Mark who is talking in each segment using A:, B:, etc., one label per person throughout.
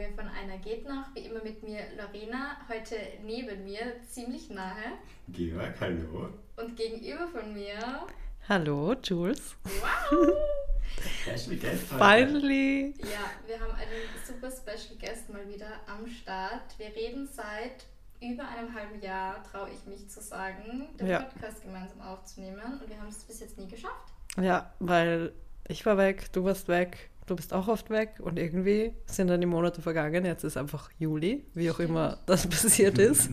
A: Folge von Einer geht noch. Wie immer mit mir Lorena, heute neben mir, ziemlich nahe.
B: Georg, hallo.
A: Und gegenüber von mir.
C: Hallo, Jules.
A: Wow!
B: Special Guest
C: Finally!
A: Ja, wir haben einen super Special Guest mal wieder am Start. Wir reden seit über einem halben Jahr, traue ich mich zu sagen, den
C: Ja.
A: Podcast gemeinsam aufzunehmen. Und wir haben es bis jetzt nie geschafft.
C: Ja, weil ich war weg, du warst weg, du bist auch oft weg und irgendwie sind dann die Monate vergangen. Jetzt ist einfach Juli, wie auch immer das passiert ist.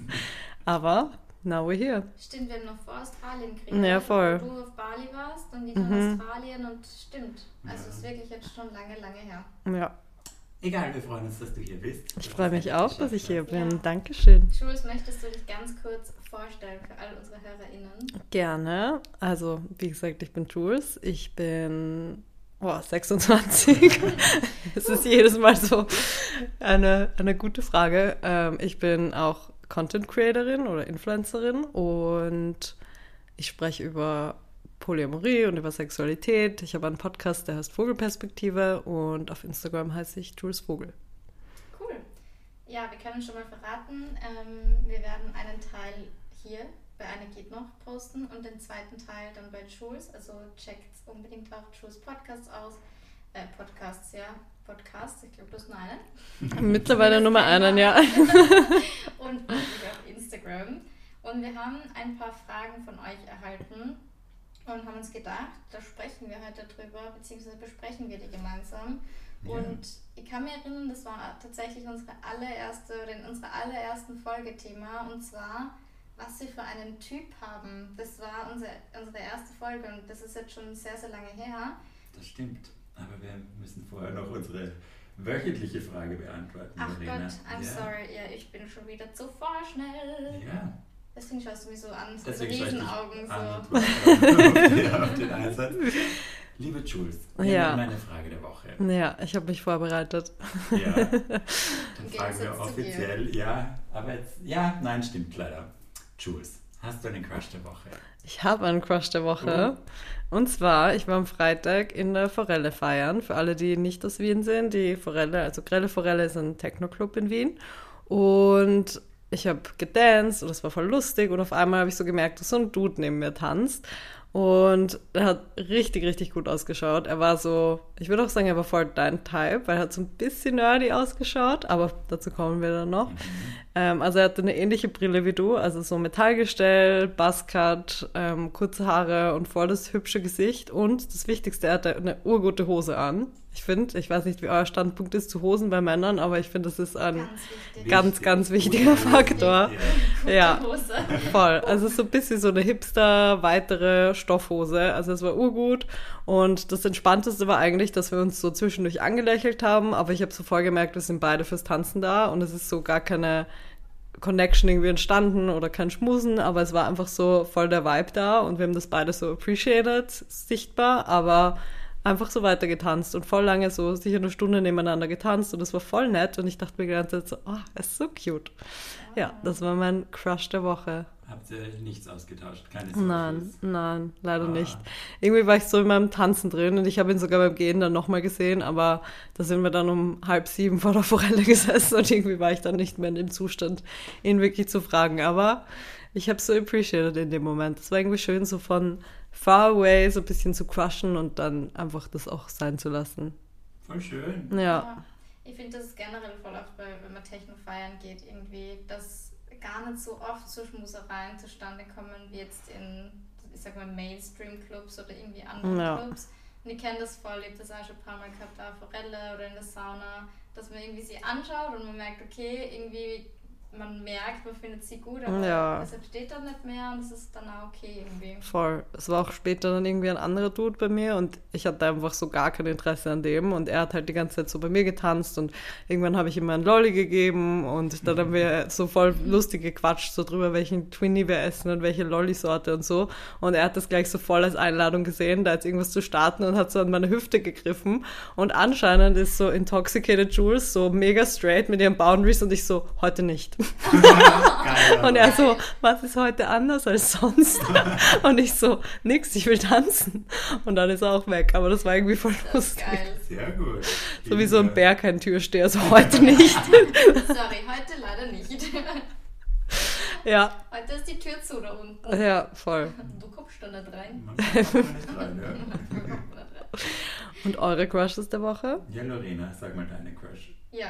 C: Aber now we're here.
A: Stimmt, wir haben noch vor Australien gekriegt.
C: Ja, voll.
A: Du auf Bali warst und ich nach
C: Mhm.
A: Australien und stimmt. Also
B: Ja.
A: es ist wirklich jetzt schon lange, lange her.
C: Ja,
B: Egal, wir freuen uns, dass du hier bist.
C: ich freue mich auch, dass ich hier bin.
A: Ja.
C: Dankeschön.
A: Jules, möchtest du dich ganz kurz vorstellen für all unsere HörerInnen?
C: Gerne. Also, wie gesagt, ich bin Jules. Ich bin oh, 26. Es ist jedes Mal so eine, eine gute Frage. Ähm, ich bin auch Content Creatorin oder Influencerin und ich spreche über Polyamorie und über Sexualität. Ich habe einen Podcast, der heißt Vogelperspektive und auf Instagram heiße ich Jules Vogel.
A: Cool. Ja, wir können schon mal verraten, ähm, wir werden einen Teil hier bei Eine geht noch posten und den zweiten Teil dann bei Jules. Also checkt unbedingt auch Jules Podcasts aus. Äh, Podcasts, ja. Podcasts, ich glaube, das nur einen.
C: Mittlerweile Nummer einen, ja.
A: und auf Instagram. Und wir haben ein paar Fragen von euch erhalten und haben uns gedacht, da sprechen wir heute drüber, beziehungsweise besprechen wir die gemeinsam.
B: Ja.
A: Und ich kann mich erinnern, das war tatsächlich unsere allererste oder in unserer allerersten Folge-Thema und zwar, was wir für einen Typ haben. Das war unsere, unsere erste Folge und das ist jetzt schon sehr, sehr lange her.
B: Das stimmt. Aber wir müssen vorher noch unsere wöchentliche Frage beantworten.
A: Ach
B: Lorena.
A: Gott, I'm
B: ja.
A: sorry, ja, ich bin schon wieder zu vorschnell.
B: Ja,
A: Deswegen schaust du mich so an, so
B: deswegen schaue ich dich
A: Riesenaugen.
B: an
A: So.
B: auf den Einsatz. Liebe Jules, wir
C: Ja.
B: haben eine Frage der Woche.
C: Ja, ich habe mich vorbereitet.
B: Ja, dann fragen wir offiziell, ja, aber jetzt, ja, nein, stimmt leider. Jules, hast du einen Crush der Woche?
C: Ich habe einen Crush der Woche. Und zwar, ich war am Freitag in der Forelle feiern. Für alle, die nicht aus Wien sind, die Forelle, also Grelle Forelle ist ein Techno-Club in Wien. Und ich habe gedanced und es war voll lustig. Und auf einmal habe ich so gemerkt, dass so ein Dude neben mir tanzt. Und er hat richtig, richtig gut ausgeschaut. Er war so, ich würde auch sagen, er war voll dein Type, weil er hat so ein bisschen nerdy ausgeschaut, aber dazu kommen wir dann noch. Ähm, also er hatte eine ähnliche Brille wie du, also so Metallgestell, Buzzcut, ähm, kurze Haare und voll das hübsche Gesicht. Und das Wichtigste, er hatte eine urgute Hose an. Ich finde, ich weiß nicht, wie euer Standpunkt ist zu Hosen bei Männern, aber ich finde, das ist ein
A: Ganz wichtig.
C: ganz, ganz wichtiger
B: Gute Hose,
C: Faktor. Ja.
A: Hose.
C: Voll. Also so ein bisschen so eine hipster, weitere Stoffhose. Also es war urgut. Und das Entspannteste war eigentlich, dass wir uns so zwischendurch angelächelt haben. Aber ich habe so voll gemerkt, wir sind beide fürs Tanzen da. Und es ist so gar keine Connection irgendwie entstanden oder kein Schmusen. Aber es war einfach so voll der Vibe da. Und wir haben das beide so appreciated, sichtbar. Aber einfach so weiter getanzt und voll lange so sicher eine Stunde nebeneinander getanzt. Und das war voll nett. Und ich dachte mir die ganze Zeit so, oh, er ist so cute. Ja, das war mein Crush der Woche.
B: Habt ihr nichts ausgetauscht? Keine
C: Nein,
B: Socials?
C: nein, leider
B: Ah.
C: nicht. Irgendwie war ich so in meinem Tanzen drin und ich habe ihn sogar beim Gehen dann nochmal gesehen, aber da sind wir dann um halb sieben vor der Forelle gesessen und irgendwie war ich dann nicht mehr in dem Zustand, ihn wirklich zu fragen. Aber ich habe so appreciated in dem Moment. Es war irgendwie schön, so von far away so ein bisschen zu crushen und dann einfach das auch sein zu lassen.
B: Voll schön.
C: Ja,
A: Ich finde, das ist generell voll oft, bei, wenn man Techno feiern geht, irgendwie, dass gar nicht so oft so Schmusereien zustande kommen wie jetzt in, ich sag mal, Mainstream-Clubs oder irgendwie anderen
C: Ja.
A: Clubs. Und ich kenne das voll, ich habe das auch schon ein paar Mal gehabt, da Forelle oder in der Sauna, dass man irgendwie sie anschaut und man merkt, okay, irgendwie, man merkt, man findet sie gut, aber
C: Ja.
A: es entsteht dann nicht mehr und es ist dann auch okay irgendwie.
C: voll. Es war auch später dann irgendwie ein anderer Dude bei mir und ich hatte einfach so gar kein Interesse an dem und er hat halt die ganze Zeit so bei mir getanzt und irgendwann habe ich ihm einen Lolli gegeben und dann haben wir so voll lustig gequatscht, so drüber, welchen Twinnie wir essen und welche Lolli-Sorte und so und er hat das gleich so voll als Einladung gesehen, da jetzt irgendwas zu starten und hat so an meine Hüfte gegriffen und anscheinend ist so Intoxicated Jules so mega straight mit ihren Boundaries und ich so, heute nicht.
B: Geil.
C: Und er so, was ist heute anders als sonst? Und ich so, nix, ich will tanzen. Und dann ist er auch weg. Aber das war irgendwie voll lustig.
A: geil,
B: Sehr gut.
C: So wie so ein Bär kein Türsteher, so heute nicht.
A: Sorry, heute leider nicht.
C: ja,
A: Heute ist die Tür zu da unten.
C: ja, voll.
A: Du kommst da nicht rein.
B: Man kommt da nicht rein, ja.
A: Du kommst da nicht rein.
C: Und eure Crushes der Woche?
B: Ja, Lorena, sag mal deine Crush.
A: Ja,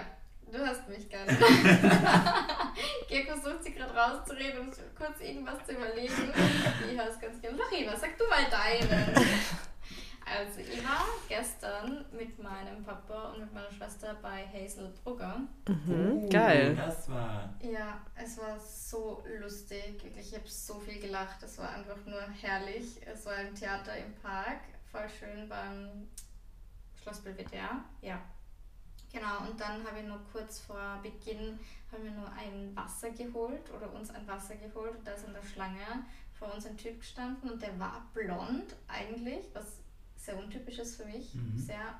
A: du hast mich gar nicht. Georg versucht sie gerade rauszureden und kurz irgendwas zu überlegen. Ich höre es ganz gerne. Lorena, sag du mal deine. Also, ich war gestern mit meinem Papa und mit meiner Schwester bei Hazel Brugger.
C: Mhm,
B: Oh,
C: geil.
B: Das war.
A: Ja, es war so lustig. Wirklich, ich habe so viel gelacht. Es war einfach nur herrlich. Es war im Theater im Park. Voll schön beim Schloss Belvedere. Ja. Genau, und dann habe ich noch kurz vor Beginn haben wir nur ein Wasser geholt oder uns ein Wasser geholt und da ist in der Schlange vor uns ein Typ gestanden und der war blond eigentlich, was sehr untypisch ist für mich.
B: Mhm.
A: Sehr,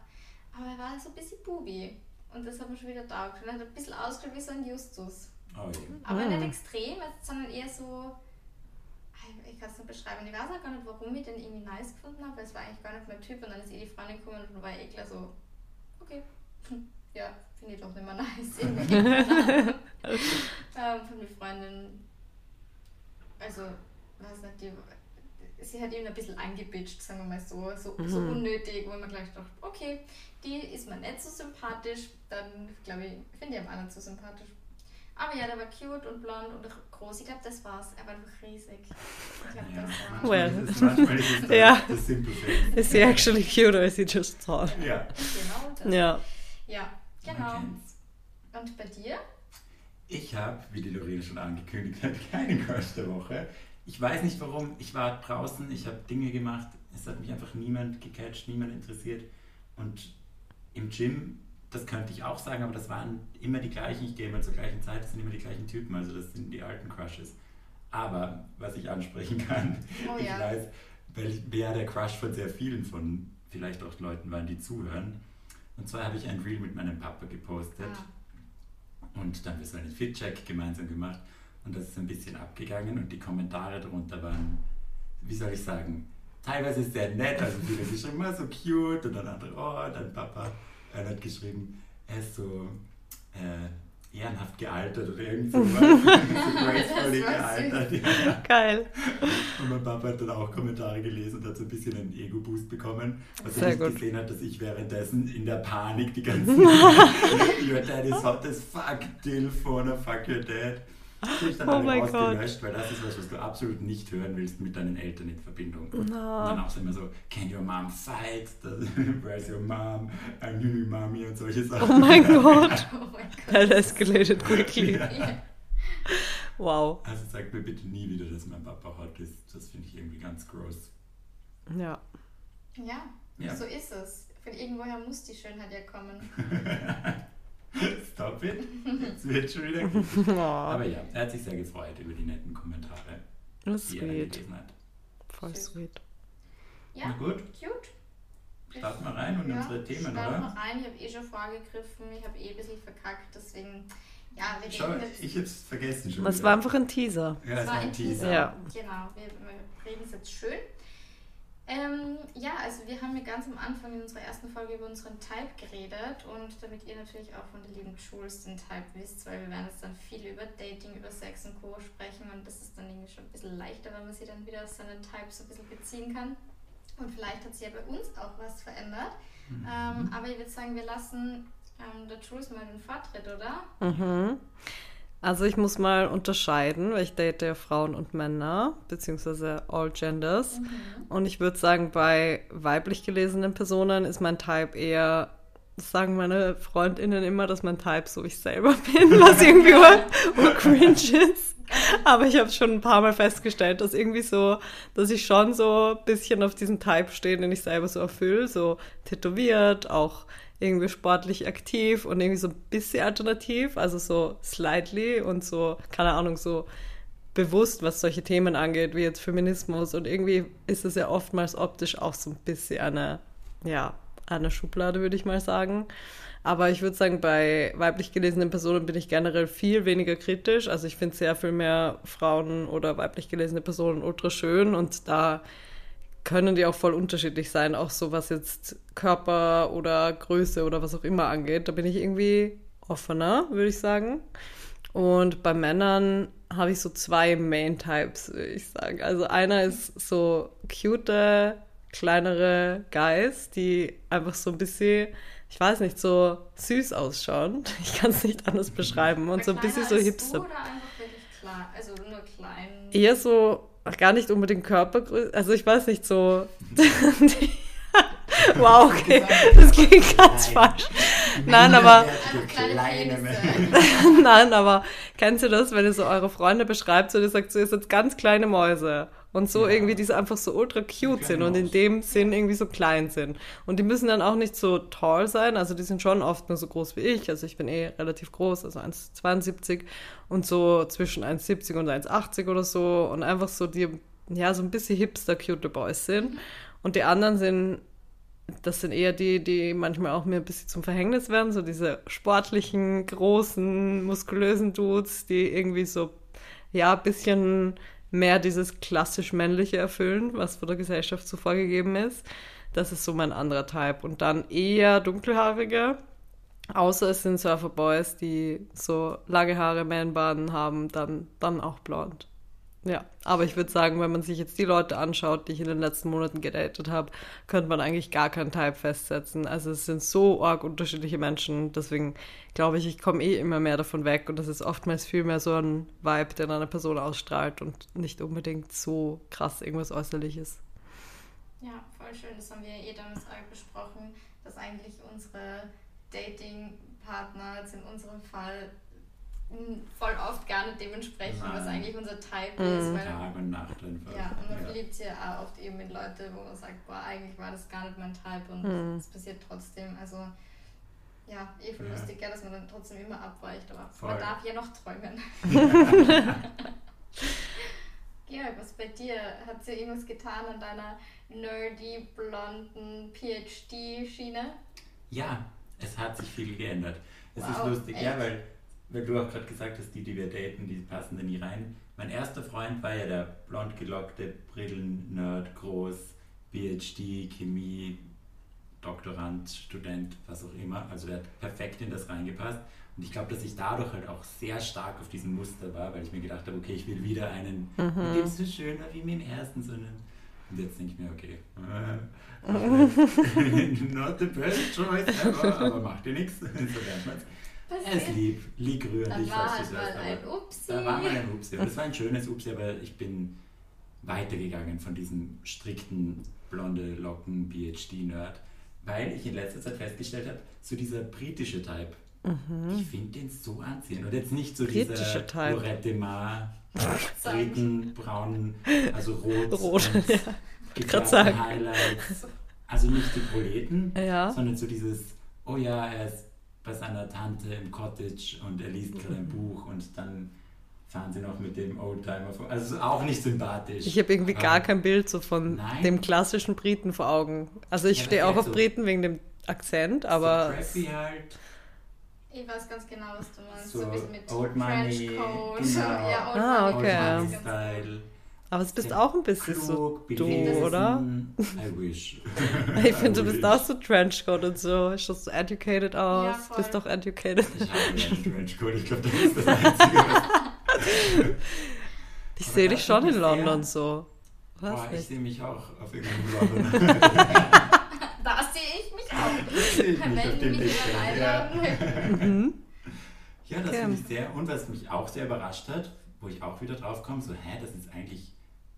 A: aber er war so ein bisschen bubi und das hat mir schon wieder taugt. Und er hat ein bisschen ausgeschaut wie so ein Justus.
B: Oh je.
A: Aber
C: Mm.
A: nicht extrem, sondern eher so. Ich kann es nicht beschreiben. Ich weiß auch gar nicht, warum ich den irgendwie nice gefunden habe, weil es war eigentlich gar nicht mein Typ. Und dann ist eh die Freundin gekommen und dann war ich eh gleich so, okay, ja, finde ich doch nicht mehr nice. Ähm, von der Freundin, also, weiß nicht, die, sie hat ihn ein bisschen angebitscht, sagen wir mal so, so, so
C: Mhm.
A: unnötig, wo man gleich dachte, okay, die ist mir nicht so sympathisch, dann glaube ich, finde ich am anderen zu sympathisch. Aber ja, der war cute und blond und groß. Ich glaube, das war's. Er war einfach riesig. Ich glaube,
B: Ja,
A: das war.
B: manchmal
C: Well.
B: manchmal ist das Simple Thing.
C: Is he actually cute or is he just tall?
B: Ja.
A: Genau das.
C: Ja.
A: Ja, genau. Und bei dir?
B: Ich habe, wie die Lorena schon angekündigt hat, keinen Crush der Woche. Ich weiß nicht warum. Ich war draußen, ich habe Dinge gemacht. Es hat mich einfach niemand gecatcht, niemand interessiert. Und im Gym, das könnte ich auch sagen, aber das waren immer die gleichen. Ich gehe immer zur gleichen Zeit, das sind immer die gleichen Typen. Also das sind die alten Crushes. Aber was ich ansprechen kann,
A: Oh
B: ich
A: ja.
B: weiß, welch, wer der Crush von sehr vielen von vielleicht auch Leuten waren, die zuhören. Und zwar habe ich ein Reel mit meinem Papa gepostet.
A: Ah.
B: Und dann haben wir so einen Fit-Check gemeinsam gemacht und das ist ein bisschen abgegangen und die Kommentare darunter waren, wie soll ich sagen, teilweise sehr nett, also viele geschrieben, oh, so cute und dann andere, oh, dann Papa, er hat geschrieben, er ist so äh, ehrenhaft gealtert oder irgend so gracefully gealtert. Ja.
C: Geil.
B: Und mein Papa hat dann auch Kommentare gelesen und hat so ein bisschen einen Ego-Boost bekommen, was
C: Sehr
B: er nicht
C: gut.
B: gesehen hat, dass ich währenddessen in der Panik die ganzen Your dad is hot as fuck, Dilf oder fuck your dad. Die ich dann
C: Oh
B: alle
C: mein Gott.
B: rausgelöscht, weil das ist was, was du absolut nicht hören willst mit deinen Eltern in Verbindung. Und dann auch so immer so, can your mom fight? Where's your mom? I'm your new mommy und solche Sachen.
C: Oh mein Gott.
A: Oh mein Gott.
C: That escalated quickly.
A: Ja.
C: Wow.
B: Also sag mir bitte nie wieder, dass mein Papa hot ist. Das finde ich irgendwie ganz gross.
C: Ja.
A: ja,
B: Ja.
A: so ist es. Von irgendwoher muss die Schönheit ja kommen.
B: Stop it. Es wird schon wieder gut.
C: Oh,
B: Aber ja, er hat sich sehr gefreut über die netten Kommentare,
C: das ist
B: die er
C: sweet.
B: gelesen hat.
C: Voll sweet.
B: Na
A: Ja,
B: gut,
A: cute.
B: starten wir rein und
A: ja,
B: unsere Themen,
A: starten
B: oder?
A: wir rein. Ich habe eh schon vorgegriffen. Ich habe eh ein bisschen verkackt. Deswegen, ja, wir
B: Schau,
A: reden jetzt.
B: ich hab's vergessen schon.
C: Es
B: wieder.
C: war einfach ein Teaser.
B: ja, es war ein Teaser.
C: Ja.
A: Genau, wir, wir reden es jetzt schön. Ähm, ja, also wir haben ja ganz am Anfang in unserer ersten Folge über unseren Type geredet und damit ihr natürlich auch von der lieben Jules den Type wisst, weil wir werden jetzt dann viel über Dating, über Sex und Co. sprechen und das ist dann irgendwie schon ein bisschen leichter, wenn man sie dann wieder auf seinen Type so ein bisschen beziehen kann. Und vielleicht hat sich ja bei uns auch was verändert.
B: Mhm.
A: Ähm, aber ich würde sagen, wir lassen ähm, der Jules mal den Vortritt, oder?
C: Mhm. Also ich muss mal unterscheiden, weil ich date ja Frauen und Männer, beziehungsweise all genders. Und ich würde sagen, bei weiblich gelesenen Personen ist mein Type eher, das sagen meine Freundinnen immer, dass mein Type so ich selber bin, was irgendwie ur, ur cringe ist. Aber ich habe schon ein paar Mal festgestellt, dass irgendwie so, dass ich schon so ein bisschen auf diesen Type stehe, den ich selber so erfülle, so tätowiert, auch irgendwie sportlich aktiv und irgendwie so ein bisschen alternativ, also so slightly und so, keine Ahnung, so bewusst, was solche Themen angeht, wie jetzt Feminismus. Und irgendwie ist es ja oftmals optisch auch so ein bisschen eine, ja, eine Schublade, würde ich mal sagen. Aber ich würde sagen, bei weiblich gelesenen Personen bin ich generell viel weniger kritisch. Also ich finde sehr viel mehr Frauen oder weiblich gelesene Personen ultra schön und da können die auch voll unterschiedlich sein, auch so was jetzt Körper oder Größe oder was auch immer angeht. Da bin ich irgendwie offener, würde ich sagen. Und bei Männern habe ich so zwei Main Types, würde ich sagen. Also einer ist so cute, kleinere Guys, die einfach so ein bisschen, ich weiß nicht, so süß ausschauen. Ich kann es nicht anders beschreiben. Und so ein bisschen so hipster.
A: Oder einfach wirklich klein, also nur klein.
C: Eher so, gar nicht unbedingt Körpergröße, also ich weiß nicht, so. wow, okay, das klingt ganz falsch. Nein, aber. Nein, aber kennst du das, wenn ihr so eure Freunde beschreibt, so ihr sagt so, ihr seid ganz kleine Mäuse. Und so
B: Ja.
C: irgendwie, die so einfach so ultra cute sind und in dem Sinn irgendwie so klein sind. Und die müssen dann auch nicht so tall sein, also die sind schon oft nur so groß wie ich. Also ich bin eh relativ groß, also 1,72 und so zwischen 1,70 und 1,80 oder so. Und einfach so die, ja, so ein bisschen hipster cute Boys sind. Und die anderen sind das sind eher die, die manchmal auch mir ein bisschen zum Verhängnis werden, so diese sportlichen, großen, muskulösen Dudes, die irgendwie so, ja, ein bisschen mehr dieses klassisch männliche erfüllen, was von der Gesellschaft so vorgegeben ist. Das ist so mein anderer Type. Und dann eher dunkelhaarige, außer es sind Surferboys, die so lange Haare, Man-Baden haben, dann, dann auch blond. Ja, aber ich würde sagen, wenn man sich jetzt die Leute anschaut, die ich in den letzten Monaten gedatet habe, könnte man eigentlich gar keinen Type festsetzen. Also es sind so arg unterschiedliche Menschen, deswegen glaube ich, ich komme eh immer mehr davon weg und das ist oftmals viel mehr so ein Vibe, der eine Person ausstrahlt und nicht unbedingt so krass irgendwas Äußerliches.
A: Ja, voll schön. Das haben wir eh damals auch besprochen, dass eigentlich unsere Dating-Partner jetzt in unserem Fall voll oft gar nicht dementsprechend, was
B: Nein.
A: eigentlich unser Type
C: Mhm.
A: ist. Weil,
B: Tag und Nacht einfach.
A: ja, und man verliebt sich ja auch oft eben in Leute, wo man sagt, boah, eigentlich war das gar nicht mein Type und
C: Mhm.
A: es passiert trotzdem. Also ja, eh voll
B: Ja.
A: lustig, dass man dann trotzdem immer abweicht, aber
B: Voll.
A: man darf ja noch träumen. Georg, was bei dir? Hat sich irgendwas getan an deiner nerdy, blonden PhD-Schiene?
B: Ja, es hat sich viel geändert. Es
A: Wow,
B: ist lustig, ja,
A: echt?
B: weil, weil du auch gerade gesagt hast, die, die wir daten, die passen da nie rein. Mein erster Freund war ja der blond gelockte Brillen-Nerd, groß, PhD, Chemie, Doktorand, Student, was auch immer. Also der hat perfekt in das reingepasst. Und ich glaube, dass ich dadurch halt auch sehr stark auf diesem Muster war, weil ich mir gedacht habe, okay, ich will wieder einen, mit dem es so schön war wie mit dem ersten, sondern und jetzt denke ich mir, okay, äh, not the best choice ever, aber macht dir nichts, so lernt man's. Er ist lieb, lieb rührend,
A: Dann
B: ich
A: war
B: weiß
A: halt
B: nicht
A: mal
B: was,
A: ein Upsi.
B: da war mal ein Upsi. Und es war ein schönes Upsi, aber ich bin weitergegangen von diesem strikten blonde Locken PhD-Nerd, weil ich in letzter Zeit festgestellt habe, so dieser britische Type, ich finde den so anziehend. Und jetzt nicht so
C: Britische
B: dieser. Lorette Mar, Briten, braun, also rot,
C: Rot, ja.
B: Highlights. Also nicht die Proleten,
C: Ja.
B: sondern so dieses, oh ja, er ist bei seiner Tante im Cottage und er liest gerade
C: Mhm.
B: ein Buch und dann fahren sie noch mit dem Oldtimer vor. Also auch nicht sympathisch.
C: Ich habe irgendwie gar
B: Ähm,
C: kein Bild so von
B: Nein.
C: dem klassischen Briten vor Augen. Also ich
B: Ja,
C: stehe auch auf
B: so-
C: Briten wegen dem Akzent, aber
B: So crappy halt.
A: Ich weiß ganz genau, was du meinst.
B: So
A: So, ein bisschen mit
B: Old Money,
A: Trenchcoat.
B: genau.
A: Ja, Old
C: Ah,
A: Money.
C: okay.
A: ganz,
B: Old
A: ganz-
B: Money-Style.
C: Aber es bist auch ein bisschen so
B: Klug,
C: du,
B: belesen.
C: oder?
B: I wish.
C: Ich finde, du bist auch so Trenchcoat und so. Schaust so educated aus.
A: Ja,
C: bist doch educated.
B: Ich habe einen Trenchcoat, ich glaube, das ist das Einzige,
C: Ich sehe
B: das
C: dich schon in London so. Was
B: Boah, ich sehe mich auch auf irgendeinem London.
A: Da sehe ich mich auch.
B: sehe ich mich auf dem
A: jemand
B: Ja.
C: Mhm.
B: Ja, das
C: Okay.
B: finde ich sehr. Und was mich auch sehr überrascht hat, wo ich auch wieder drauf komme, so, hä, das ist eigentlich,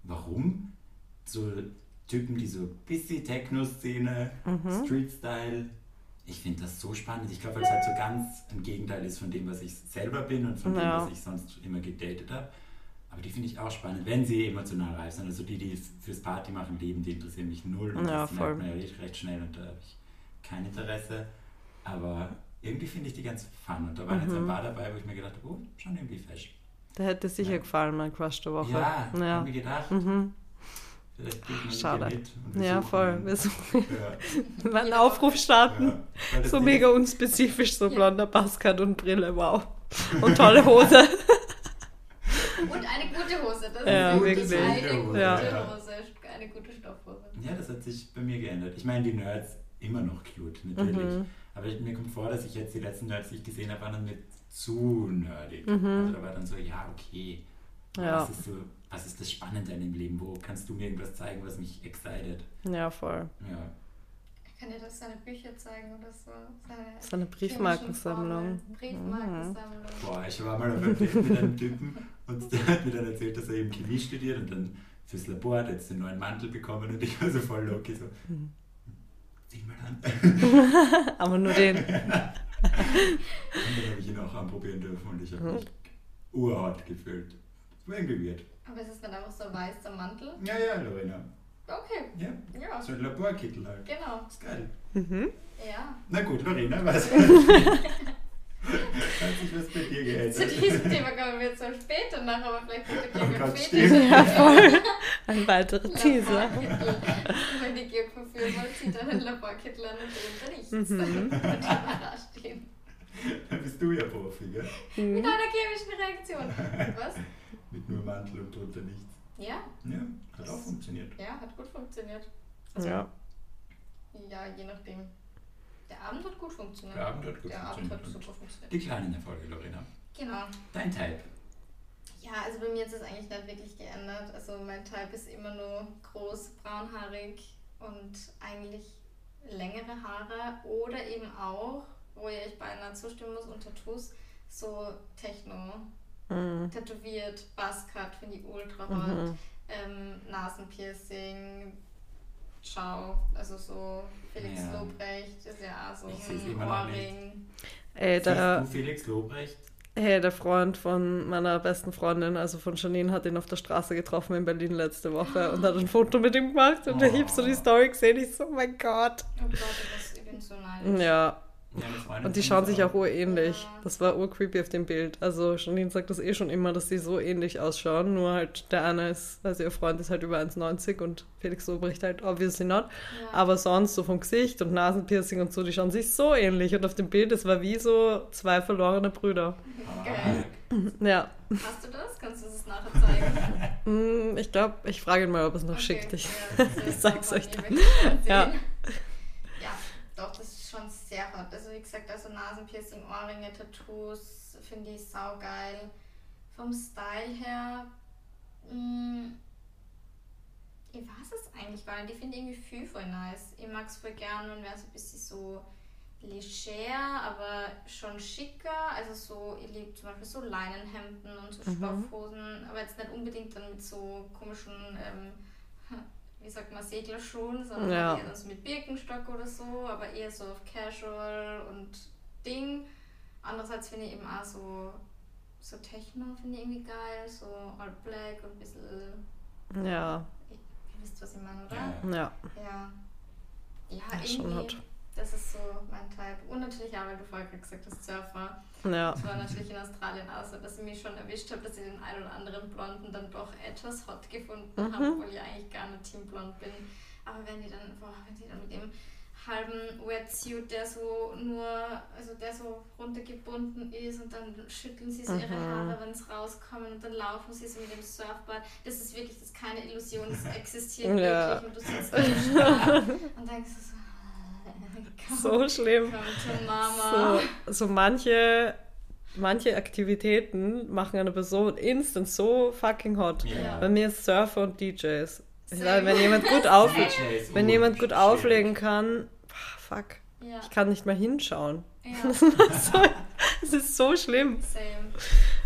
B: warum? So Typen, die so bisschen Techno-Szene,
C: Mhm.
B: Street-Style. Ich finde das so spannend. Ich glaube, weil es halt so ganz ein Gegenteil ist von dem, was ich selber bin und von
C: Ja.
B: dem, was ich sonst immer gedatet habe. Aber die finde ich auch spannend, wenn sie emotional reif sind. Also die, die fürs Party machen leben, die interessieren mich null. Und
C: Ja,
B: das
C: voll.
B: merkt man ja recht schnell und da habe ich kein Interesse. Aber irgendwie finde ich die ganz fun. Und da waren jetzt ein
C: Mhm.
B: paar dabei, wo ich mir gedacht habe, oh, schon irgendwie fesch.
C: Der hätte sicher
B: Ja.
C: gefallen, mein Crush der Woche.
B: Ja,
C: ja.
B: haben wir gedacht.
C: Mhm.
B: Vielleicht
C: Schade.
B: mit mit
C: Ja, voll. Wir suchen
B: Ja,
C: mal einen Aufruf starten.
B: ja.
C: So mega
B: ist-
C: unspezifisch, so blonder Buzzcut und Brille, wow. Und tolle Hose.
A: Und eine gute Hose. Das
C: Ja,
A: ist
C: wirklich.
A: Eine
B: Gute
C: Ja.
A: Hose. Eine gute Stoffhose.
B: Ja, das hat sich bei mir geändert. Ich meine, die Nerds immer noch cute, natürlich.
C: Mhm.
B: Aber ich, mir kommt vor, dass ich jetzt die letzten Nerds, die ich gesehen habe, waren dann nicht zu nerdig.
C: Mhm.
B: Also da war dann so, ja, okay.
C: Ja.
B: Was, ist so, was ist das Spannende an dem Leben? Wo kannst du mir irgendwas zeigen, was mich excited?
C: Ja, voll.
B: Ja.
A: Ich kann dir das seine Bücher zeigen oder so. Seine,
C: Seine Briefmarkensammlung.
A: Briefmarkensammlung.
B: Boah, ich war mal auf einem Date mit einem Typen und der hat mir dann erzählt, dass er eben Chemie studiert und dann fürs Labor hat er jetzt den neuen Mantel bekommen und ich war so voll locky so.
C: Mhm.
B: Sieh mal an.
C: Aber nur den.
B: Und dann habe ich ihn auch anprobieren dürfen und ich habe mich urhart gefühlt. Das war irgendwie weird.
A: Aber es ist dann einfach so ein weißer Mantel.
B: Ja, ja, Lorena.
A: Okay,
B: Ja,
A: ja,
B: so ein Laborkittel halt.
A: genau.
B: ist geil.
C: Mhm.
A: Ja.
B: Na gut, Lorena, was? Hat sich was bei dir
A: Zu
B: geändert?
A: diesem Thema kommen wir zwar später nach, aber vielleicht mit der
B: Oh
A: Georg
B: Gott,
A: Fetisch.
C: Ja, voll. Ein weiterer Teaser.
A: Wenn die Georg verführen wollt, zieht er einen Laborkittel an und drunter nichts.
C: Mhm.
A: Und überrascht ihn.
B: Da bist du ja Profi, gell?
A: Mit einer chemischen Reaktion. Was?
B: Mit nur Mantel und drunter nichts.
A: Ja,
B: Ja, hat auch funktioniert.
A: ja, hat gut funktioniert.
C: Ja.
A: Ja, je nachdem. Der Abend hat gut funktioniert.
B: Der Abend hat gut
A: Der Abend hat
B: funktioniert.
A: super funktioniert.
B: Die kleinen Erfolge, Lorena.
A: Genau.
B: Dein Type.
A: Ja, also bei mir hat es eigentlich nicht wirklich geändert. Also mein Typ ist immer nur groß, braunhaarig und eigentlich längere Haare oder eben auch, wo ihr euch beinahe zustimmen muss, und Tattoos, so Techno.
C: Mhm.
A: Tätowiert, Buzzcut finde ich ultra hot.
C: Mhm.
A: Ähm, Nasenpiercing, Ciao, also so Felix
B: Ja.
A: Lobrecht ist ja auch so ein
B: immer noch nicht.
A: Ohrring.
C: Ey,
B: Siehst du Felix Lobrecht?
C: hey, der Freund von meiner besten Freundin, also von Janine, hat ihn auf der Straße getroffen in Berlin letzte Woche und hat ein Foto mit ihm gemacht. Und ich habe so die Story gesehen. Ich so, oh mein Gott.
A: Oh Gott, das, ich bin so neidisch.
C: Ja,
B: Ja,
C: und die schauen sich auch urähnlich. Das war urcreepy auf dem Bild. Also Janine sagt das eh schon immer, dass sie so ähnlich ausschauen. Nur halt der eine ist, also ihr Freund ist halt über 1,90 und Felix Lobrecht halt obviously not.
A: Ja.
C: Aber sonst so vom Gesicht und Nasenpiercing und so, die schauen sich so ähnlich. Und auf dem Bild, es war wie so zwei verlorene Brüder.
A: Geil.
C: Ja,
A: Hast du das? Kannst du es nachher zeigen?
C: Mm, ich glaube, ich frage ihn mal, ob er es noch
A: Okay.
C: schickt. Ich,
A: Ja, das
C: ich sag's euch
A: die
C: dann. Ja.
A: ja, doch, das ist sehr hot. Also wie gesagt, also Nasenpiercing, Ohrringe, Tattoos finde ich saugeil. Vom Style her, mh, ich weiß es eigentlich gar nicht. Ich finde irgendwie viel voll nice. Ich mag es voll gern und wäre so ein bisschen so leger, aber schon schicker. Also so, ich liebe zum Beispiel so Leinenhemden und so
C: Mhm.
A: Stoffhosen, aber jetzt nicht unbedingt dann mit so komischen, ähm, wie sagt man, Seglerschuhen, sondern
C: Ja.
A: eher so mit Birkenstock oder so, aber eher so auf Casual und Ding. Andererseits finde ich eben auch so, so Techno finde ich irgendwie geil, so All Black und ein bisschen,
C: ja,
A: ihr wisst, was ich meine, oder?
B: Ja.
C: ja,
A: Ja. Ja, irgendwie. Das ist so mein Type. Und natürlich auch, weil du vorher gesagt hast, Surfer.
C: Ja.
A: Das war natürlich in Australien auch so, dass ich mich schon erwischt habe, dass ich den einen oder anderen Blonden dann doch etwas hot gefunden
C: Mhm.
A: habe, obwohl ich eigentlich gar nicht Team Blond bin. Aber wenn die dann, boah, wenn die dann mit dem halben Wetsuit, der so nur, also der so runtergebunden ist und dann schütteln sie so ihre
C: Mhm.
A: Haare, wenn es rauskommen und dann laufen sie so mit dem Surfboard. Das ist wirklich, das ist keine Illusion, das existiert
C: Ja.
A: wirklich und du sitzt da und denkst so,
C: So schlimm.
A: Mama.
C: So, so manche, manche Aktivitäten machen eine Person instant so fucking hot.
B: Ja.
C: Bei mir ist Surfer und DJs. Sage, wenn jemand gut auflegt,
B: DJs,
C: wenn jemand gut auflegen kann, ah, fuck,
A: Ja,
C: ich kann nicht mehr hinschauen.
A: ja,
C: Das ist so, das ist so schlimm.
A: same.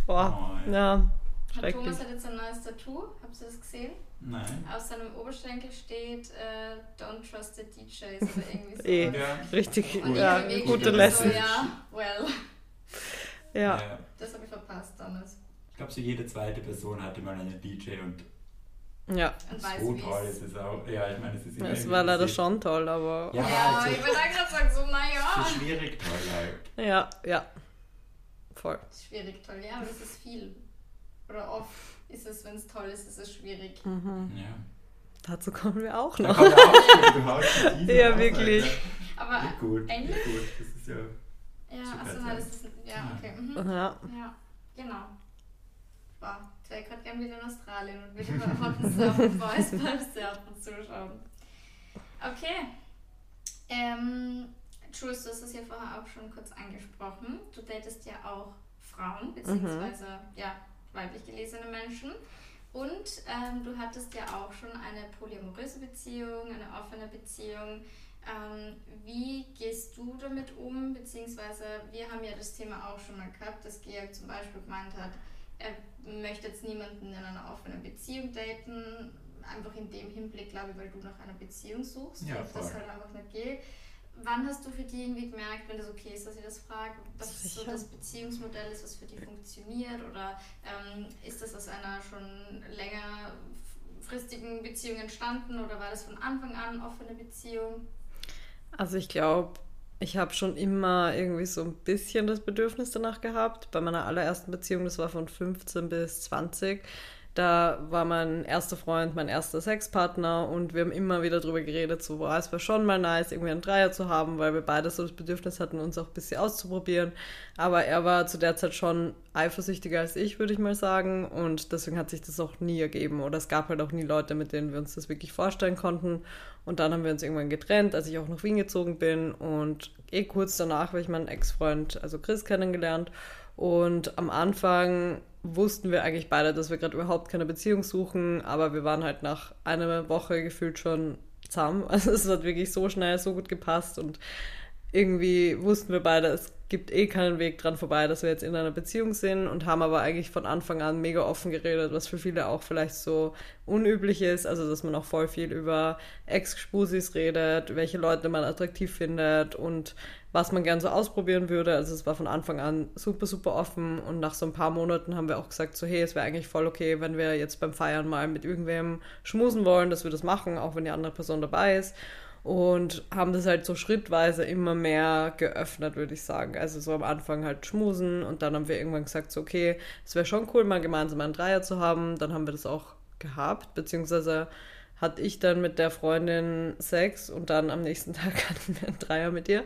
C: Boah,
B: Oh,
C: ja,
A: Hat
C: schrecklich.
A: Thomas hat jetzt ein neues Tattoo, habt ihr das gesehen?
B: Nein.
A: Auf seinem Oberschenkel steht äh, Don't trust the DJs oder irgendwie so.
C: Eh.
B: Ja.
C: Richtig,
A: Und
C: ja, gute Lesson.
A: So, ja, well,
C: Ja,
B: Ja.
A: das habe ich verpasst damals.
B: Ich glaube, so jede zweite Person hatte mal einen DJ und
C: ja.
A: Und weiß,
B: so
A: wie
B: toll
A: es-
B: ist es auch. Ja, ich meine, es ist immer
C: Es war leider schon toll, aber
B: Ja,
A: Ja,
B: also-
A: ich würde auch gerade sagen, so, naja.
B: So schwierig toll halt.
C: ja, ja. Voll.
A: Schwierig, toll, ja, aber das ist viel. Oder oft ist es, wenn es toll ist, ist es schwierig.
C: Mhm.
B: Ja.
C: Dazu kommen wir auch noch.
B: er auch schon,
C: Ja,
B: raus,
C: wirklich.
B: Alter.
A: Aber,
B: Geht gut,
A: Ende?
B: geht gut. Das ist ja.
A: ja,
B: Super
A: achso,
B: toll.
A: nein, das ist, ja,
B: Ja.
A: okay. Mhm.
C: Ja,
A: Ja, genau. Boah, ich wäre gerade gerne wieder in Australien und würde mal Hotten Surfen Boys beim Surfen zuschauen. Okay. Ähm, Jules, du hast es ja vorher auch schon kurz angesprochen. Du datest ja auch Frauen, beziehungsweise mhm. ja, weiblich gelesene Menschen. Und ähm, du hattest ja auch schon eine polyamoröse Beziehung, eine offene Beziehung. Ähm, wie gehst du damit um? Beziehungsweise wir haben ja das Thema auch schon mal gehabt, dass Georg zum Beispiel gemeint hat, er möchte jetzt niemanden in einer offenen Beziehung daten, einfach in dem Hinblick, glaube ich, weil du nach einer Beziehung suchst. Ja, voll. das halt einfach nicht geht. Wann hast du für die irgendwie gemerkt, wenn das okay ist, dass ich das frage, was Sicher. so das Beziehungsmodell ist, was für die funktioniert? Oder ähm, ist das aus einer schon längerfristigen Beziehung entstanden oder war das von Anfang an offene Beziehung?
C: Also ich glaube, ich habe schon immer irgendwie so ein bisschen das Bedürfnis danach gehabt. Bei meiner allerersten Beziehung, das war von 15 bis 20, da war mein erster Freund mein erster Sexpartner und wir haben immer wieder darüber geredet, so, boah, es wäre schon mal nice, irgendwie einen Dreier zu haben, weil wir beide so das Bedürfnis hatten, uns auch ein bisschen auszuprobieren. Aber er war zu der Zeit schon eifersüchtiger als ich, würde ich mal sagen. Und deswegen hat sich das auch nie ergeben. Oder es gab halt auch nie Leute, mit denen wir uns das wirklich vorstellen konnten. Und dann haben wir uns irgendwann getrennt, als ich auch nach Wien gezogen bin. Und eh kurz danach habe ich meinen Ex-Freund, also Chris, kennengelernt. Und am Anfang wussten wir eigentlich beide, dass wir gerade überhaupt keine Beziehung suchen, aber wir waren halt nach einer Woche gefühlt schon zusammen. Also es hat wirklich so schnell, so gut gepasst und irgendwie wussten wir beide, es gibt eh keinen Weg dran vorbei, dass wir jetzt in einer Beziehung sind und haben aber eigentlich von Anfang an mega offen geredet, was für viele auch vielleicht so unüblich ist, also dass man auch voll viel über Ex-Spusis redet, welche Leute man attraktiv findet und was man gern so ausprobieren würde. Also es war von Anfang an super, super offen und nach so ein paar Monaten haben wir auch gesagt, so hey, es wäre eigentlich voll okay, wenn wir jetzt beim Feiern mal mit irgendwem schmusen wollen, dass wir das machen, auch wenn die andere Person dabei ist. Und haben das halt so schrittweise immer mehr geöffnet, würde ich sagen. Also so am Anfang halt schmusen und dann haben wir irgendwann gesagt, so okay, es wäre schon cool, mal gemeinsam einen Dreier zu haben. Dann haben wir das auch gehabt, beziehungsweise hatte ich dann mit der Freundin Sex und dann am nächsten Tag hatten wir einen Dreier mit ihr.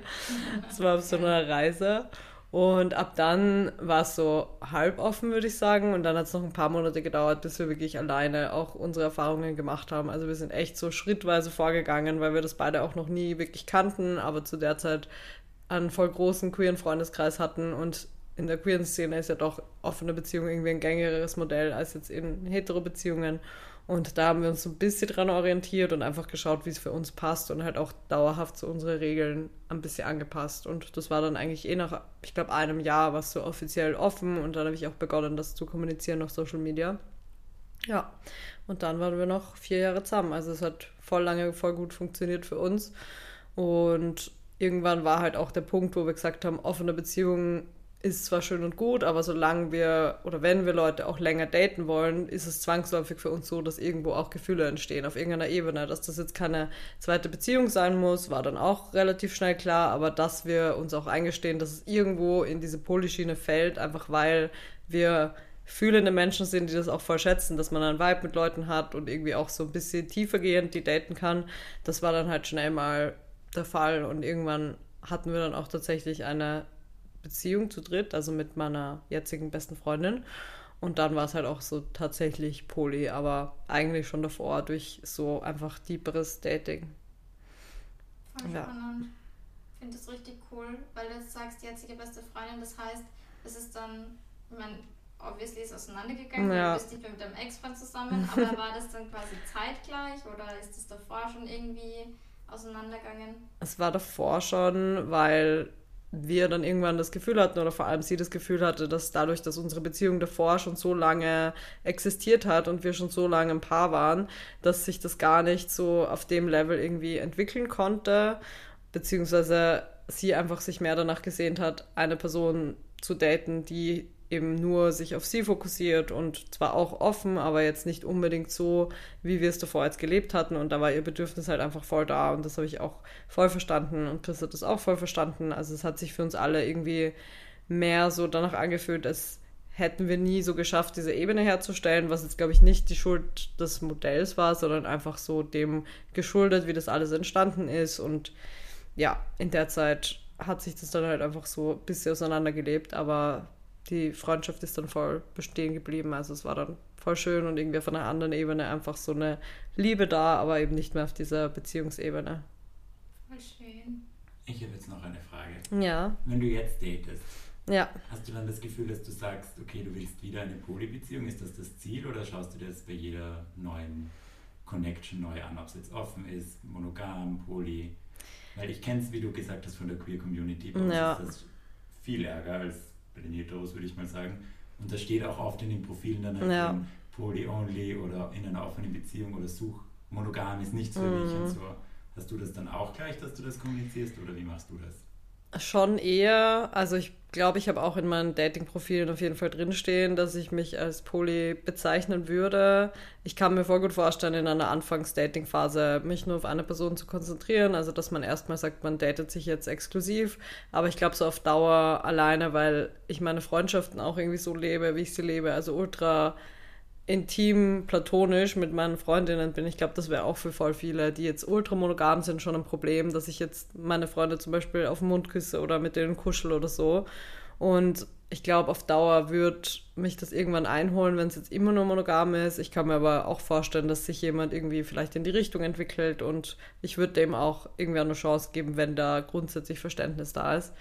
C: Das war auf so einer Reise. Und ab dann war es so halb offen, würde ich sagen. Und dann hat es noch ein paar Monate gedauert, bis wir wirklich alleine auch unsere Erfahrungen gemacht haben. Also wir sind echt so schrittweise vorgegangen, weil wir das beide auch noch nie wirklich kannten, aber zu der Zeit einen voll großen queeren Freundeskreis hatten. Und in der queeren Szene ist ja doch offene Beziehung irgendwie ein gängigeres Modell als jetzt in hetero Beziehungen. Und da haben wir uns so ein bisschen dran orientiert und einfach geschaut, wie es für uns passt und halt auch dauerhaft so unsere Regeln ein bisschen angepasst. Und das war dann eigentlich eh nach, ich glaube, einem Jahr was so offiziell offen und dann habe ich auch begonnen, das zu kommunizieren auf Social Media. Ja, und dann waren wir noch vier Jahre zusammen. Also es hat voll lange, voll gut funktioniert für uns. Und irgendwann war halt auch der Punkt, wo wir gesagt haben, offene Beziehungen ist zwar schön und gut, aber solange wir oder wenn wir Leute auch länger daten wollen, ist es zwangsläufig für uns so, dass irgendwo auch Gefühle entstehen auf irgendeiner Ebene. Dass das jetzt keine zweite Beziehung sein muss, war dann auch relativ schnell klar, aber dass wir uns auch eingestehen, dass es irgendwo in diese Polyschiene fällt, einfach weil wir fühlende Menschen sind, die das auch voll schätzen, dass man einen Vibe mit Leuten hat und irgendwie auch so ein bisschen tiefergehend die daten kann. Das war dann halt schnell mal der Fall und irgendwann hatten wir dann auch tatsächlich eine Beziehung zu dritt, also mit meiner jetzigen besten Freundin. Und dann war es halt auch so tatsächlich Poly, aber eigentlich schon davor durch so einfach tieferes Dating.
A: Voll ja. spannend. Ich finde das richtig cool, weil du sagst, die jetzige beste Freundin, das heißt, es ist dann, ich meine, obviously ist auseinandergegangen, ja. du bist nicht mehr mit deinem Ex-Freund zusammen, aber war das dann quasi zeitgleich oder ist das davor schon irgendwie auseinandergegangen?
C: Es war davor schon, weil wir dann irgendwann das Gefühl hatten oder vor allem sie das Gefühl hatte, dass dadurch, dass unsere Beziehung davor schon so lange existiert hat und wir schon so lange ein Paar waren, dass sich das gar nicht so auf dem Level irgendwie entwickeln konnte, beziehungsweise sie einfach sich mehr danach gesehnt hat, eine Person zu daten, die eben nur sich auf sie fokussiert und zwar auch offen, aber jetzt nicht unbedingt so, wie wir es davor jetzt gelebt hatten. Und da war ihr Bedürfnis halt einfach voll da und das habe ich auch voll verstanden und Chris hat das auch voll verstanden. Also es hat sich für uns alle irgendwie mehr so danach angefühlt, als hätten wir nie so geschafft, diese Ebene herzustellen, was jetzt, glaube ich, nicht die Schuld des Modells war, sondern einfach so dem geschuldet, wie das alles entstanden ist. Und ja, in der Zeit hat sich das dann halt einfach so ein bisschen auseinandergelebt, aber die Freundschaft ist dann voll bestehen geblieben. Also es war dann voll schön und irgendwie von einer anderen Ebene einfach so eine Liebe da, aber eben nicht mehr auf dieser Beziehungsebene.
A: Voll schön.
B: Ich habe jetzt noch eine Frage.
C: Ja.
B: Wenn du jetzt datest,
C: Ja.
B: hast du dann das Gefühl, dass du sagst, okay, du willst wieder eine Polybeziehung? Ist das das Ziel oder schaust du dir das bei jeder neuen Connection neu an, ob es jetzt offen ist, monogam, poly? Weil ich kenne es, wie du gesagt hast, von der Queer Community. Bei uns
C: Ja.
B: ist das viel ärger als Heteros, würde ich mal sagen. Und das steht auch oft in den Profilen dann halt
C: Ja.
B: Poly-only oder in einer offenen Beziehung oder Such, monogam ist nichts für mich
C: Mhm.
B: und so. Hast du das dann auch gleich, dass du das kommunizierst oder wie machst du das?
C: Schon eher, also ich glaube, ich habe auch in meinen Dating-Profilen auf jeden Fall drinstehen, dass ich mich als Poly bezeichnen würde. Ich kann mir voll gut vorstellen, in einer Anfangs-Dating-Phase mich nur auf eine Person zu konzentrieren. Also, dass man erstmal sagt, man datet sich jetzt exklusiv. Aber ich glaube, so auf Dauer alleine, weil ich meine Freundschaften auch irgendwie so lebe, wie ich sie lebe. Also ultra intim, platonisch mit meinen Freundinnen bin. Ich glaube, das wäre auch für voll viele, die jetzt ultramonogam sind, schon ein Problem, dass ich jetzt meine Freunde zum Beispiel auf den Mund küsse oder mit denen kuschel oder so. Und ich glaube, auf Dauer wird mich das irgendwann einholen, wenn es jetzt immer nur monogam ist. Ich kann mir aber auch vorstellen, dass sich jemand irgendwie vielleicht in die Richtung entwickelt und ich würde dem auch irgendwie eine Chance geben, wenn da grundsätzlich Verständnis da ist.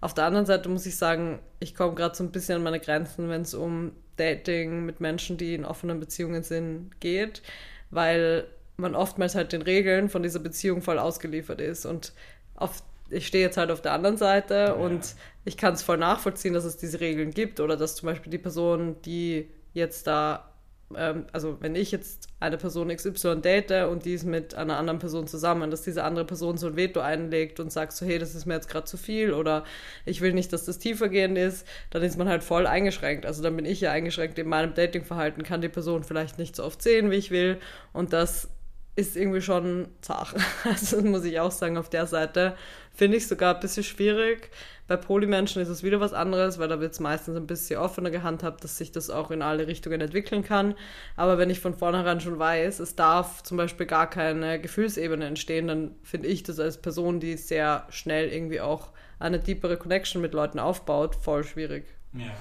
C: Auf der anderen Seite muss ich sagen, ich komme gerade so ein bisschen an meine Grenzen, wenn es um Dating mit Menschen, die in offenen Beziehungen sind, geht, weil man oftmals halt den Regeln von dieser Beziehung voll ausgeliefert ist und auf ich stehe jetzt halt auf der anderen Seite
B: Ja.
C: und ich kann es voll nachvollziehen, dass es diese Regeln gibt oder dass zum Beispiel die Person, die jetzt da, ähm, also wenn ich jetzt eine Person XY date und die ist mit einer anderen Person zusammen, dass diese andere Person so ein Veto einlegt und sagt so, hey, das ist mir jetzt gerade zu viel oder ich will nicht, dass das tiefergehend ist, dann ist man halt voll eingeschränkt. Also dann bin ich ja eingeschränkt in meinem Datingverhalten, kann die Person vielleicht nicht so oft sehen, wie ich will und das ist irgendwie schon zart. Also muss ich auch sagen, auf der Seite finde ich sogar ein bisschen schwierig. Bei Polymenschen ist es wieder was anderes, weil da wird es meistens ein bisschen offener gehandhabt, dass sich das auch in alle Richtungen entwickeln kann. Aber wenn ich von vornherein schon weiß, es darf zum Beispiel gar keine Gefühlsebene entstehen, dann finde ich das als Person, die sehr schnell irgendwie auch eine tiefere Connection mit Leuten aufbaut, voll schwierig.
B: Ja.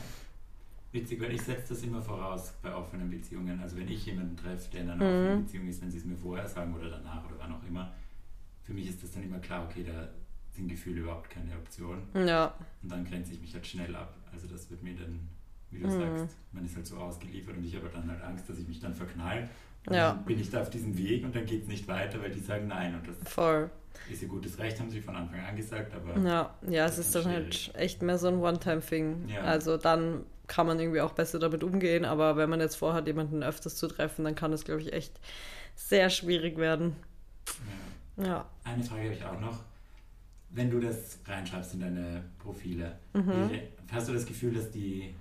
B: Witzig, weil ich setze das immer voraus bei offenen Beziehungen. Also wenn ich jemanden treffe, der in einer
C: Mhm.
B: offenen Beziehung ist, wenn sie es mir vorher sagen oder danach oder wann auch immer, für mich ist das dann immer klar, okay, da sind Gefühle überhaupt keine Option.
C: Ja,
B: Und dann grenze ich mich halt schnell ab. Also das wird mir dann, wie du
C: Mhm.
B: sagst, man ist halt so ausgeliefert und ich habe dann halt Angst, dass ich mich dann verknall. Und
C: Ja.
B: dann bin ich da auf diesem Weg und dann geht es nicht weiter, weil die sagen nein. Und das
C: voll.
B: ist ihr gutes Recht, haben sie von Anfang an gesagt, aber
C: Ja, ja, es ist dann halt echt mehr so ein One-Time-Thing.
B: Ja.
C: Also dann kann man irgendwie auch besser damit umgehen, aber wenn man jetzt vorhat, jemanden öfters zu treffen, dann kann es, glaube ich, echt sehr schwierig werden.
B: ja.
C: Ja.
B: Eine Frage habe ich auch noch. Wenn du das reinschreibst in deine Profile,
C: Mhm.
B: wie- hast du das Gefühl, dass die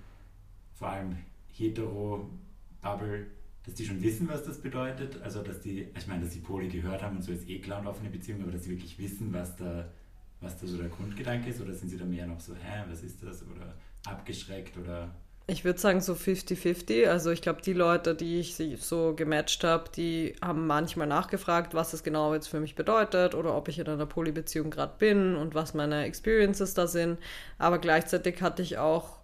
B: vor allem hetero-Bubble, dass die schon wissen, was das bedeutet? Also, dass die, ich meine, dass die Poli gehört haben und so ist eh klar und offene Beziehung, aber dass sie wirklich wissen, was da, was da so der Grundgedanke ist? Oder sind sie da mehr noch so, hä, was ist das? Oder abgeschreckt oder.
C: Ich würde sagen so 50-50. Also ich glaube, die Leute, die ich so gematcht habe, die haben manchmal nachgefragt, was es genau jetzt für mich bedeutet oder ob ich in einer Polybeziehung gerade bin und was meine Experiences da sind. Aber gleichzeitig hatte ich auch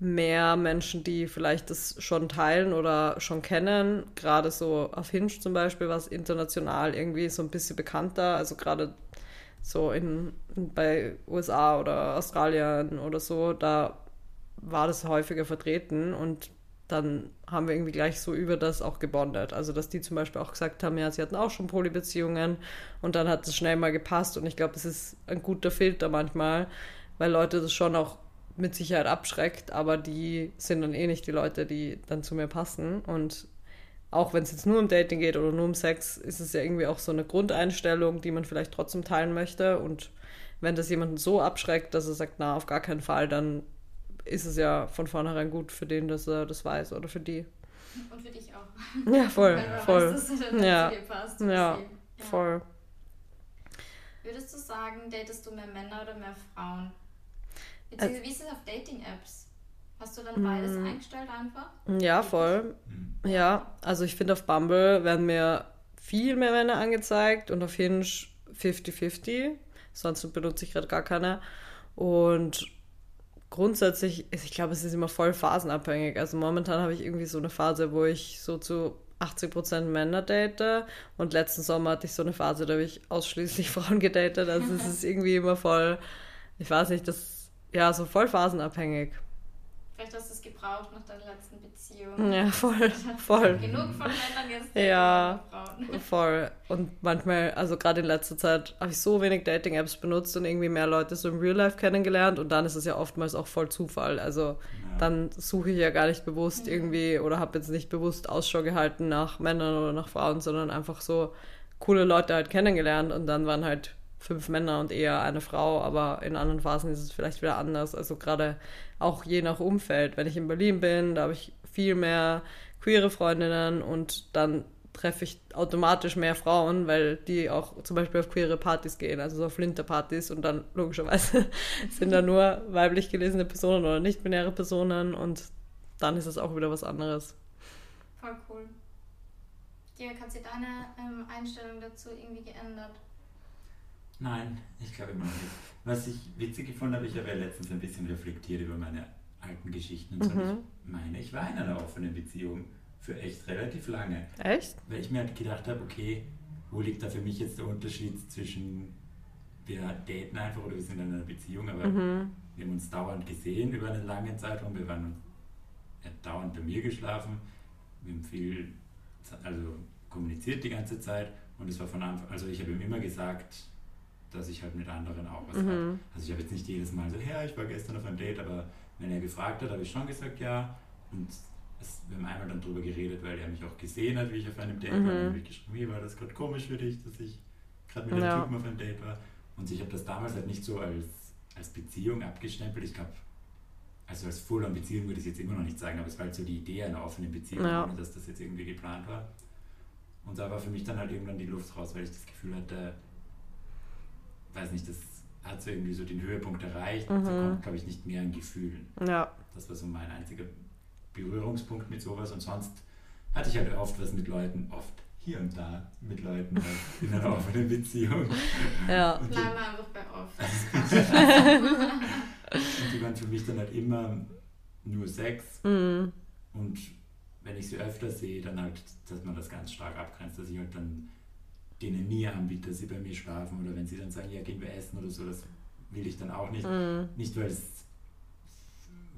C: mehr Menschen, die vielleicht das schon teilen oder schon kennen. Gerade so auf Hinge zum Beispiel, was international irgendwie so ein bisschen bekannter. Also gerade so in, bei USA oder Australien oder so, da war das häufiger vertreten und dann haben wir irgendwie gleich so über das auch gebondet. Also, dass die zum Beispiel auch gesagt haben, ja, sie hatten auch schon Polybeziehungen und dann hat es schnell mal gepasst und ich glaube, es ist ein guter Filter manchmal, weil Leute das schon auch mit Sicherheit abschreckt, aber die sind dann eh nicht die Leute, die dann zu mir passen und auch wenn es jetzt nur um Dating geht oder nur um Sex, ist es ja irgendwie auch so eine Grundeinstellung, die man vielleicht trotzdem teilen möchte und wenn das jemanden so abschreckt, dass er sagt, na, auf gar keinen Fall, dann ist es ja von vornherein gut für den, dass er das weiß oder für die.
A: Und für dich auch.
C: Ja, voll,
A: Weil
C: voll.
A: weißt, dass er
C: Ja.
A: zu dir passt.
C: Ja,
A: sie-
C: Voll.
A: Würdest du sagen, datest du mehr Männer oder mehr Frauen? Beziehungsweise wie ist es auf Dating-Apps? Hast du dann beides
C: Mm.
A: eingestellt einfach?
C: Ja, voll.
B: Hm.
C: Ja, also ich finde auf Bumble werden mir viel mehr Männer angezeigt und auf Hinge 50-50. Sonst benutze ich gerade gar keine. Und grundsätzlich, ich glaube, es ist immer voll phasenabhängig. Also momentan habe ich irgendwie so eine Phase, wo ich so zu 80% Männer date und letzten Sommer hatte ich so eine Phase, da habe ich ausschließlich Frauen gedatet. Also es ist irgendwie immer voll, ich weiß nicht, das, ja, so voll phasenabhängig.
A: Vielleicht hast du es gebraucht nach deiner letzten Beziehung.
C: Ja, voll, voll.
A: Genug von Männern jetzt.
C: Ja,
A: Frauen.
C: voll. Und manchmal, also gerade in letzter Zeit, habe ich so wenig Dating-Apps benutzt und irgendwie mehr Leute so im Real Life kennengelernt und dann ist es ja oftmals auch voll Zufall. Also
B: Ja.
C: dann suche ich ja gar nicht bewusst
A: Mhm.
C: irgendwie oder habe jetzt nicht bewusst Ausschau gehalten nach Männern oder nach Frauen, sondern einfach so coole Leute halt kennengelernt und dann waren halt fünf Männer und eher eine Frau, aber in anderen Phasen ist es vielleicht wieder anders. Also gerade auch je nach Umfeld. Wenn ich in Berlin bin, da habe ich viel mehr queere Freundinnen und dann treffe ich automatisch mehr Frauen, weil die auch zum Beispiel auf queere Partys gehen, also so auf Flinterpartys und dann logischerweise sind da nur weiblich gelesene Personen oder nicht-binäre Personen und dann ist es auch wieder was anderes.
A: Voll cool. Dirk, hat sich deine ähm, Einstellung dazu irgendwie geändert?
B: Nein, ich glaube immer noch nicht. Was ich witzig gefunden habe, ich habe ja letztens ein bisschen reflektiert über meine alten Geschichten und so.
C: Mhm.
B: Ich meine, ich war in einer offenen Beziehung für echt relativ lange.
C: Echt?
B: Weil ich mir halt gedacht habe, okay, wo liegt da für mich jetzt der Unterschied zwischen wir daten einfach oder wir sind in einer Beziehung, aber
C: Mhm.
B: wir haben uns dauernd gesehen über einen langen Zeitraum, wir waren er hat dauernd bei mir geschlafen, wir haben viel, also kommuniziert die ganze Zeit und es war von Anfang, also ich habe ihm immer gesagt, dass ich halt mit anderen auch was habe.
C: Mhm.
B: Also ich habe jetzt nicht jedes Mal so, ja, ich war gestern auf einem Date, aber wenn er gefragt hat, habe ich schon gesagt, ja. Und es, wir haben einmal dann drüber geredet, weil er mich auch gesehen hat, wie ich auf einem Date war.
C: Mhm.
B: Und dann habe ich geschrieben, wie war das gerade komisch für dich, dass ich gerade mit einem
C: Ja.
B: Typen auf einem Date war. Und ich habe das damals halt nicht so als, als Beziehung abgestempelt. Ich glaube, also als Full-on-Beziehung würde ich es jetzt immer noch nicht sagen, aber es war halt so die Idee einer offenen Beziehung,
C: Ja.
B: ohne dass das jetzt irgendwie geplant war. Und da war für mich dann halt irgendwann die Luft raus, weil ich das Gefühl hatte, weiß nicht, das hat so irgendwie so den Höhepunkt erreicht.
C: Mhm.
B: Da kommt, glaube ich, nicht mehr an Gefühlen.
C: Ja.
B: Das war so mein einziger Berührungspunkt mit sowas. Und sonst hatte ich halt oft was mit Leuten, oft hier und da mit Leuten halt in einer offenen Beziehung.
C: Ja.
B: Und
A: Bleiben wir einfach bei oft.
B: und die waren für mich dann halt immer nur Sex.
C: Mhm.
B: Und wenn ich sie öfter sehe, dann halt, dass man das ganz stark abgrenzt, dass ich halt dann denen nie anbiete, dass sie bei mir schlafen oder wenn sie dann sagen, ja, gehen wir essen oder so, das will ich dann auch nicht.
C: Mhm.
B: Nicht, weil es,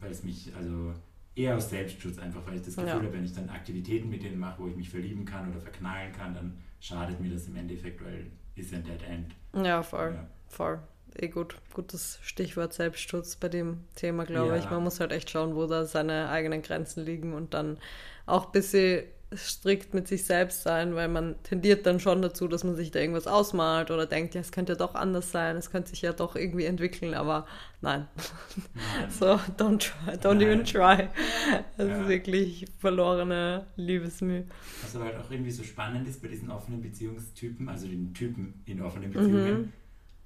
B: weil es mich, also eher aus Selbstschutz einfach, weil ich das Gefühl
C: Ja.
B: habe, wenn ich dann Aktivitäten mit denen mache, wo ich mich verlieben kann oder verknallen kann, dann schadet mir das im Endeffekt, weil ist ein Dead End.
C: Ja, voll.
B: Ja.
C: Voll. Eh gut. Gutes Stichwort Selbstschutz bei dem Thema, glaube
B: Ja.
C: ich. Man muss halt echt schauen, wo da seine eigenen Grenzen liegen und dann auch ein bisschen strikt mit sich selbst sein, weil man tendiert dann schon dazu, dass man sich da irgendwas ausmalt oder denkt, ja, es könnte ja doch anders sein, es könnte sich ja doch irgendwie entwickeln, aber nein.
B: Nein.
C: So, don't try, don't
B: Nein.
C: even try. Das
B: Ja.
C: ist wirklich verlorene Liebesmühe.
B: Was aber halt auch irgendwie so spannend ist bei diesen offenen Beziehungstypen, also den Typen in
C: Mhm.
B: offenen Beziehungen,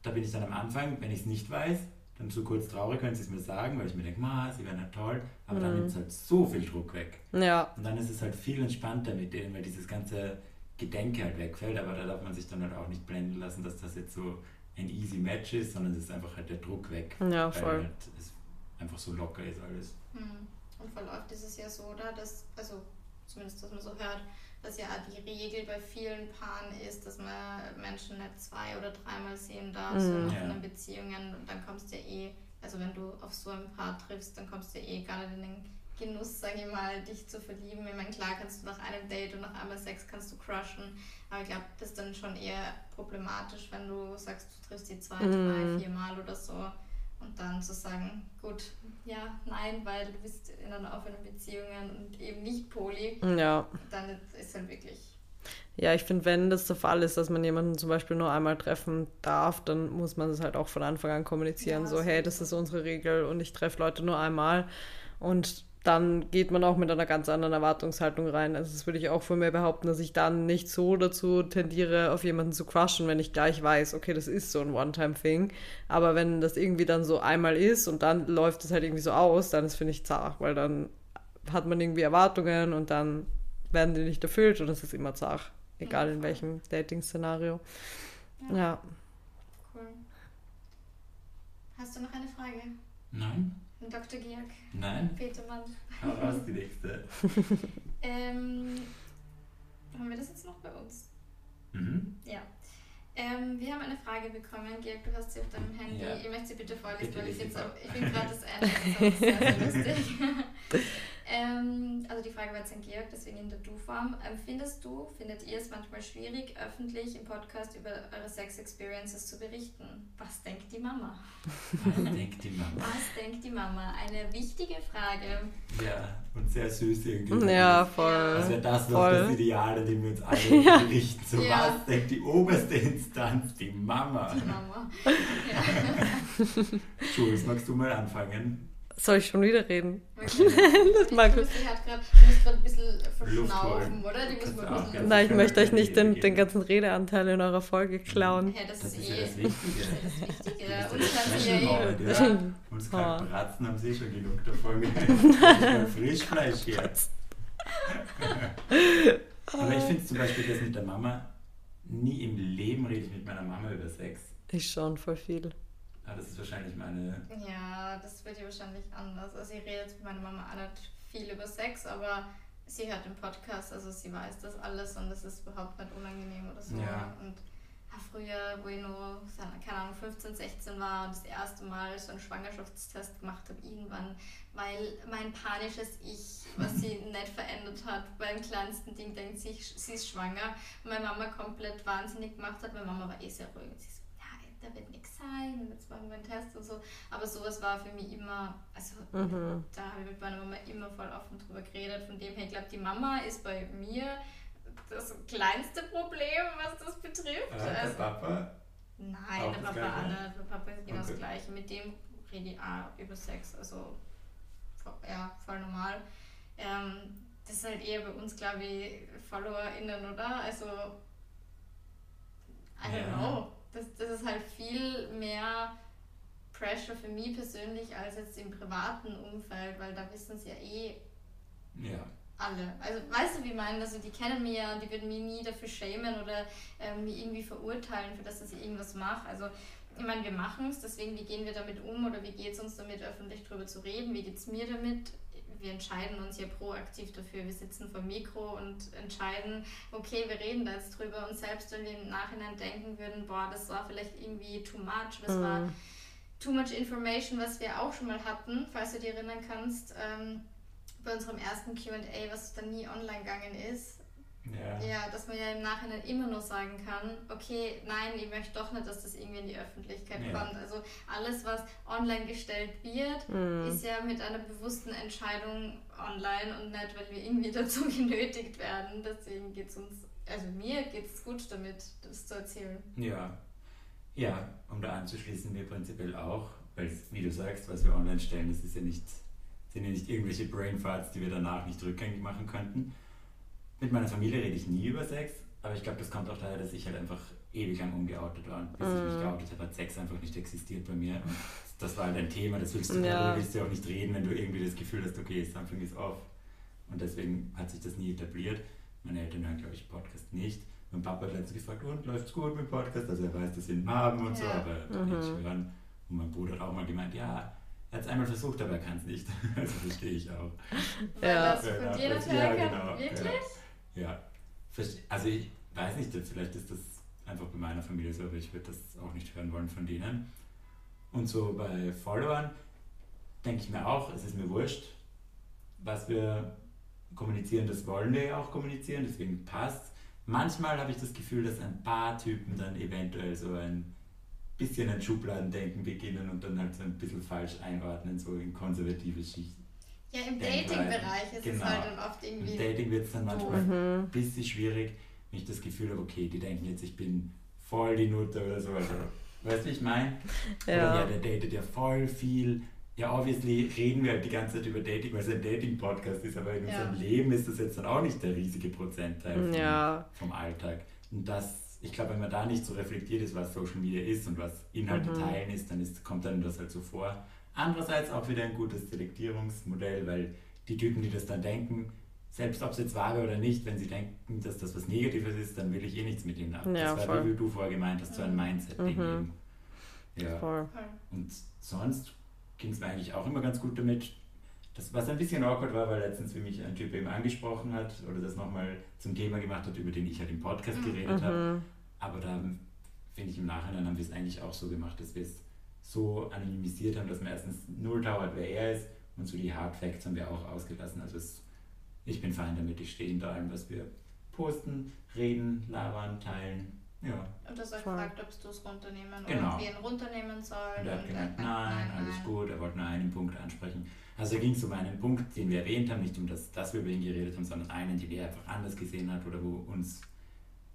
B: da bin ich dann am Anfang, wenn ich es nicht weiß, dann so kurz traurig, wenn sie es mir sagen, weil ich mir denke, ma, sie wären halt toll, aber dann
C: Mhm.
B: nimmt es halt so viel Druck weg.
C: Ja,
B: Und dann ist es halt viel entspannter mit denen, weil dieses ganze Gedenke halt wegfällt, aber da darf man sich dann halt auch nicht blenden lassen, dass das jetzt so ein easy Match ist, sondern es ist einfach halt der Druck weg.
C: ja,
B: Weil
C: voll.
B: halt es einfach so locker ist alles.
A: Hm. Und verläuft ist es ja so, oder? Dass, also zumindest, dass man so hört, dass ja die Regel bei vielen Paaren ist, dass man Menschen nicht zwei oder dreimal sehen darf, so in
C: Mhm.
B: Ja.
A: offenen Beziehungen. Und dann kommst du ja eh, also wenn du auf so ein Paar triffst, dann kommst du ja eh gar nicht in den Genuss, sag ich mal, dich zu verlieben. Ich meine, klar kannst du nach einem Date und nach einmal Sex kannst du crushen, aber ich glaube, das ist dann schon eher problematisch, wenn du sagst, du triffst die zwei,
C: Mhm.
A: drei, vier Mal oder so. Und dann zu sagen, gut, ja, nein, weil du bist in einer offenen Beziehung und eben nicht poly,
C: Ja.
A: dann ist halt wirklich.
C: Ja, ich finde, wenn das der Fall ist, dass man jemanden zum Beispiel nur einmal treffen darf, dann muss man das halt auch von Anfang an kommunizieren.
A: Ja,
C: so, hey, das ist unsere Regel und ich treffe Leute nur einmal. Und dann geht man auch mit einer ganz anderen Erwartungshaltung rein. Also das würde ich auch von mir behaupten, dass ich dann nicht so dazu tendiere, auf jemanden zu crushen, wenn ich gleich weiß, okay, das ist so ein One-Time-Thing. Aber wenn das irgendwie dann so einmal ist und dann läuft es halt irgendwie so aus, dann ist, finde ich, zart, weil dann hat man irgendwie Erwartungen und dann werden die nicht erfüllt und das ist immer zart. Egal in welchem Dating-Szenario. Ja.
A: Cool. Hast du noch eine Frage?
B: Nein?
A: Dr. Georg
B: Nein?
A: Petermann.
B: Hau raus, die nächste.
A: Ähm, haben wir das jetzt noch bei uns?
B: Mhm.
A: Ja. Ähm, wir haben eine Frage bekommen. Georg, du hast sie auf deinem Handy.
B: Ja.
A: Ich möchte sie bitte vorlesen,
B: Bitte
A: weil ich jetzt auch, ich bin gerade das Ende. Das ist sehr, sehr lustig. also Frage war jetzt an Georg, deswegen in der Du-Form. Ähm, findest du, findet ihr es manchmal schwierig, öffentlich im Podcast über eure Sex-Experiences zu berichten? Was denkt die Mama?
B: Was denkt die Mama?
A: Was denkt die Mama? Eine wichtige Frage.
B: Ja, und sehr süß irgendwie.
C: Ja,
B: Das
C: voll.
B: wäre das noch
C: Voll.
B: das Ideal, an dem wir uns alle
C: Ja.
B: berichten. So
A: Ja.
B: was denkt die oberste Instanz, die Mama.
A: Die Mama. Ja.
B: Jules, magst du mal anfangen?
C: Soll ich schon wieder reden?
A: Okay.
C: Das mag
A: ich. Die hat grad, die muss gerade ein bisschen verschnaufen, oder? Die muss ein.
C: Nein, ich möchte euch nicht den, den ganzen Redeanteil in eurer Folge klauen.
A: Hey, das,
B: Das
A: ist
B: ist
A: eh
B: ja das Wichtige.
A: das Wichtige.
B: Das
A: Und
B: Special
A: ja eh.
C: Ja.
B: ja. Uns kalt bratzen haben sie eh schon genug davon gehabt. Frischfleisch hier. Aber ich finde zum Beispiel das mit der Mama, nie im Leben rede ich mit meiner Mama über Sex.
C: Ich schon voll viel.
B: Aber das ist wahrscheinlich meine.
A: Ja, das wird ja wahrscheinlich anders. Also, sie redet mit meiner Mama auch nicht viel über Sex, aber sie hört den Podcast, also sie weiß das alles und es ist überhaupt nicht unangenehm oder so.
B: Ja.
A: Und ja, früher, wo ich nur, keine Ahnung, 15, 16 war und das erste Mal so einen Schwangerschaftstest gemacht habe, irgendwann, weil mein panisches Ich, was sie nicht verändert hat, beim kleinsten Ding denkt sie, sie ist schwanger und meine Mama komplett wahnsinnig gemacht hat. Meine Mama war eh sehr ruhig. Sie da wird nichts sein und jetzt machen wir einen Test und so. Aber sowas war für mich immer, also
C: Mhm.
A: da habe ich mit meiner Mama immer voll offen drüber geredet. Von dem her, ich glaube, die Mama ist bei mir das kleinste Problem, was das betrifft.
B: Äh, der
A: Also,
B: Papa?
A: nein,
B: auch
A: der Papa
B: Gleiche?
A: auch nicht. Der Papa ist genau
B: Okay.
A: das Gleiche. Mit dem rede ich auch über Sex. Also, ja, voll normal. Ähm, das ist halt eher bei uns, glaube ich, FollowerInnen, oder? Also, I don't
B: Ja.
A: know. Das, das ist halt viel mehr Pressure für mich persönlich als jetzt im privaten Umfeld, weil da wissen sie ja eh
B: Ja.
A: alle. Also weißt du, wie ich meine? Also die kennen mich ja und die würden mich nie dafür schämen oder ähm, mich irgendwie verurteilen, für das, dass ich irgendwas mache. Also ich meine, wir machen es, deswegen wie gehen wir damit um oder wie geht es uns damit, öffentlich drüber zu reden? Wie geht es mir damit? Wir entscheiden uns ja proaktiv dafür. Wir sitzen vor dem Mikro und entscheiden, okay, wir reden da jetzt drüber und selbst wenn wir im Nachhinein denken würden, boah, das war vielleicht irgendwie too much, das war
C: Mhm.
A: Too Much Information, was wir auch schon mal hatten, falls du dir erinnern kannst, ähm, bei unserem ersten QA, was dann nie online gegangen ist.
B: Ja.
A: Ja, dass man ja im Nachhinein immer nur sagen kann, okay, nein, ich möchte doch nicht, dass das irgendwie in die Öffentlichkeit
B: Ja.
A: kommt. Also alles, was online gestellt wird,
C: Mhm.
A: ist ja mit einer bewussten Entscheidung online und nicht, weil wir irgendwie dazu genötigt werden. Deswegen geht es uns, also mir geht es gut damit, das zu erzählen.
B: Ja. Ja, um da anzuschließen, wir prinzipiell auch, weil, wie du sagst, was wir online stellen, das ist ja nicht, sind ja nicht irgendwelche Brainfarts, die wir danach nicht rückgängig machen könnten. Mit meiner Familie rede ich nie über Sex, aber ich glaube, das kommt auch daher, dass ich halt einfach ewig lang ungeoutet war. Und bis ich mich
C: Mhm.
B: geoutet habe, hat Sex einfach nicht existiert bei mir. Und das war halt ein Thema, das willst du,
C: Ja.
B: darüber willst du auch nicht reden, wenn du irgendwie das Gefühl hast, okay, something is off. Und deswegen hat sich das nie etabliert. Meine Eltern hören, glaube ich, Podcast nicht. Mein Papa hat letztens gefragt, und läuft's gut mit dem Podcast? Also er weiß, dass wir ihn haben und so,
A: Ja.
B: aber
C: Mhm.
B: nicht hören. Und mein Bruder hat auch mal gemeint, ja, er hat es einmal versucht, aber er kann es nicht. Also verstehe ich auch.
A: Weil
C: Ja.
A: das von
B: Ja,
A: dir
B: das-
A: nicht
B: ja, genau,
A: Wirklich?
B: Ja, Verste- also ich weiß nicht, vielleicht ist das einfach bei meiner Familie so, aber ich würde das auch nicht hören wollen von denen. Und so bei Followern denke ich mir auch, es ist mir wurscht, was wir kommunizieren, das wollen wir ja auch kommunizieren, deswegen passt Manchmal habe ich das Gefühl, dass ein paar Typen dann eventuell so ein bisschen ein Schubladendenken beginnen und dann halt so ein bisschen falsch einordnen, so in konservative Schichten.
A: Ja, im
B: Denk
A: Dating-Bereich ist es
B: Genau.
A: halt dann oft
B: Im
A: irgendwie.
B: Dating wird es dann manchmal
C: Mhm.
B: ein bisschen schwierig, wenn ich das Gefühl habe, okay, die denken jetzt, ich bin voll die Nutte oder so. Also, weißt du, wie ich meine? Oder ja,
C: Ja.
B: der datet ja voll viel. Ja, obviously reden wir halt die ganze Zeit über Dating, weil es ein Dating-Podcast ist, aber in
A: Ja.
B: unserem Leben ist das jetzt dann auch nicht der riesige Prozentteil vom,
C: Ja.
B: vom Alltag. Und das, ich glaube, wenn man da nicht so reflektiert ist, was Social Media ist und was Inhalte
C: Mhm.
B: teilen ist, dann ist, kommt einem das halt so vor. Andererseits auch wieder ein gutes Selektierungsmodell, weil die Typen, die das dann denken, selbst ob es jetzt wahr wäre oder nicht, wenn sie denken, dass das was Negatives ist, dann will ich eh nichts mit ihnen haben.
C: Ja,
B: das war,
C: voll.
B: wie du vorher gemeint hast, so ein Mindset-Ding
C: Mhm.
B: eben. Ja.
C: Voll.
B: Und sonst ging es mir eigentlich auch immer ganz gut damit. Das, was ein bisschen awkward war, weil letztens für mich ein Typ eben angesprochen hat oder das nochmal zum Thema gemacht hat, über den ich halt im Podcast
A: Mhm.
B: geredet habe. Aber da finde ich im Nachhinein haben wir es eigentlich auch so gemacht, dass wir es so anonymisiert haben, dass man erstens null dauert, wer er ist und so die Hard Facts haben wir auch ausgelassen. Also es, ich bin fein damit, ich stehe hinter allem, was wir posten, reden, labern, teilen. Ja.
A: Und das
C: Voll.
A: gefragt, ob du es runternehmen
B: Genau.
A: oder wir ihn runternehmen sollen.
B: Und er hat
A: und
B: gemeint,
A: er-
B: nein, alles gut, er wollte nur einen Punkt ansprechen. Also ging es um einen Punkt, den wir erwähnt haben, nicht um das, dass wir über ihn geredet haben, sondern einen, den er einfach anders gesehen hat oder wo uns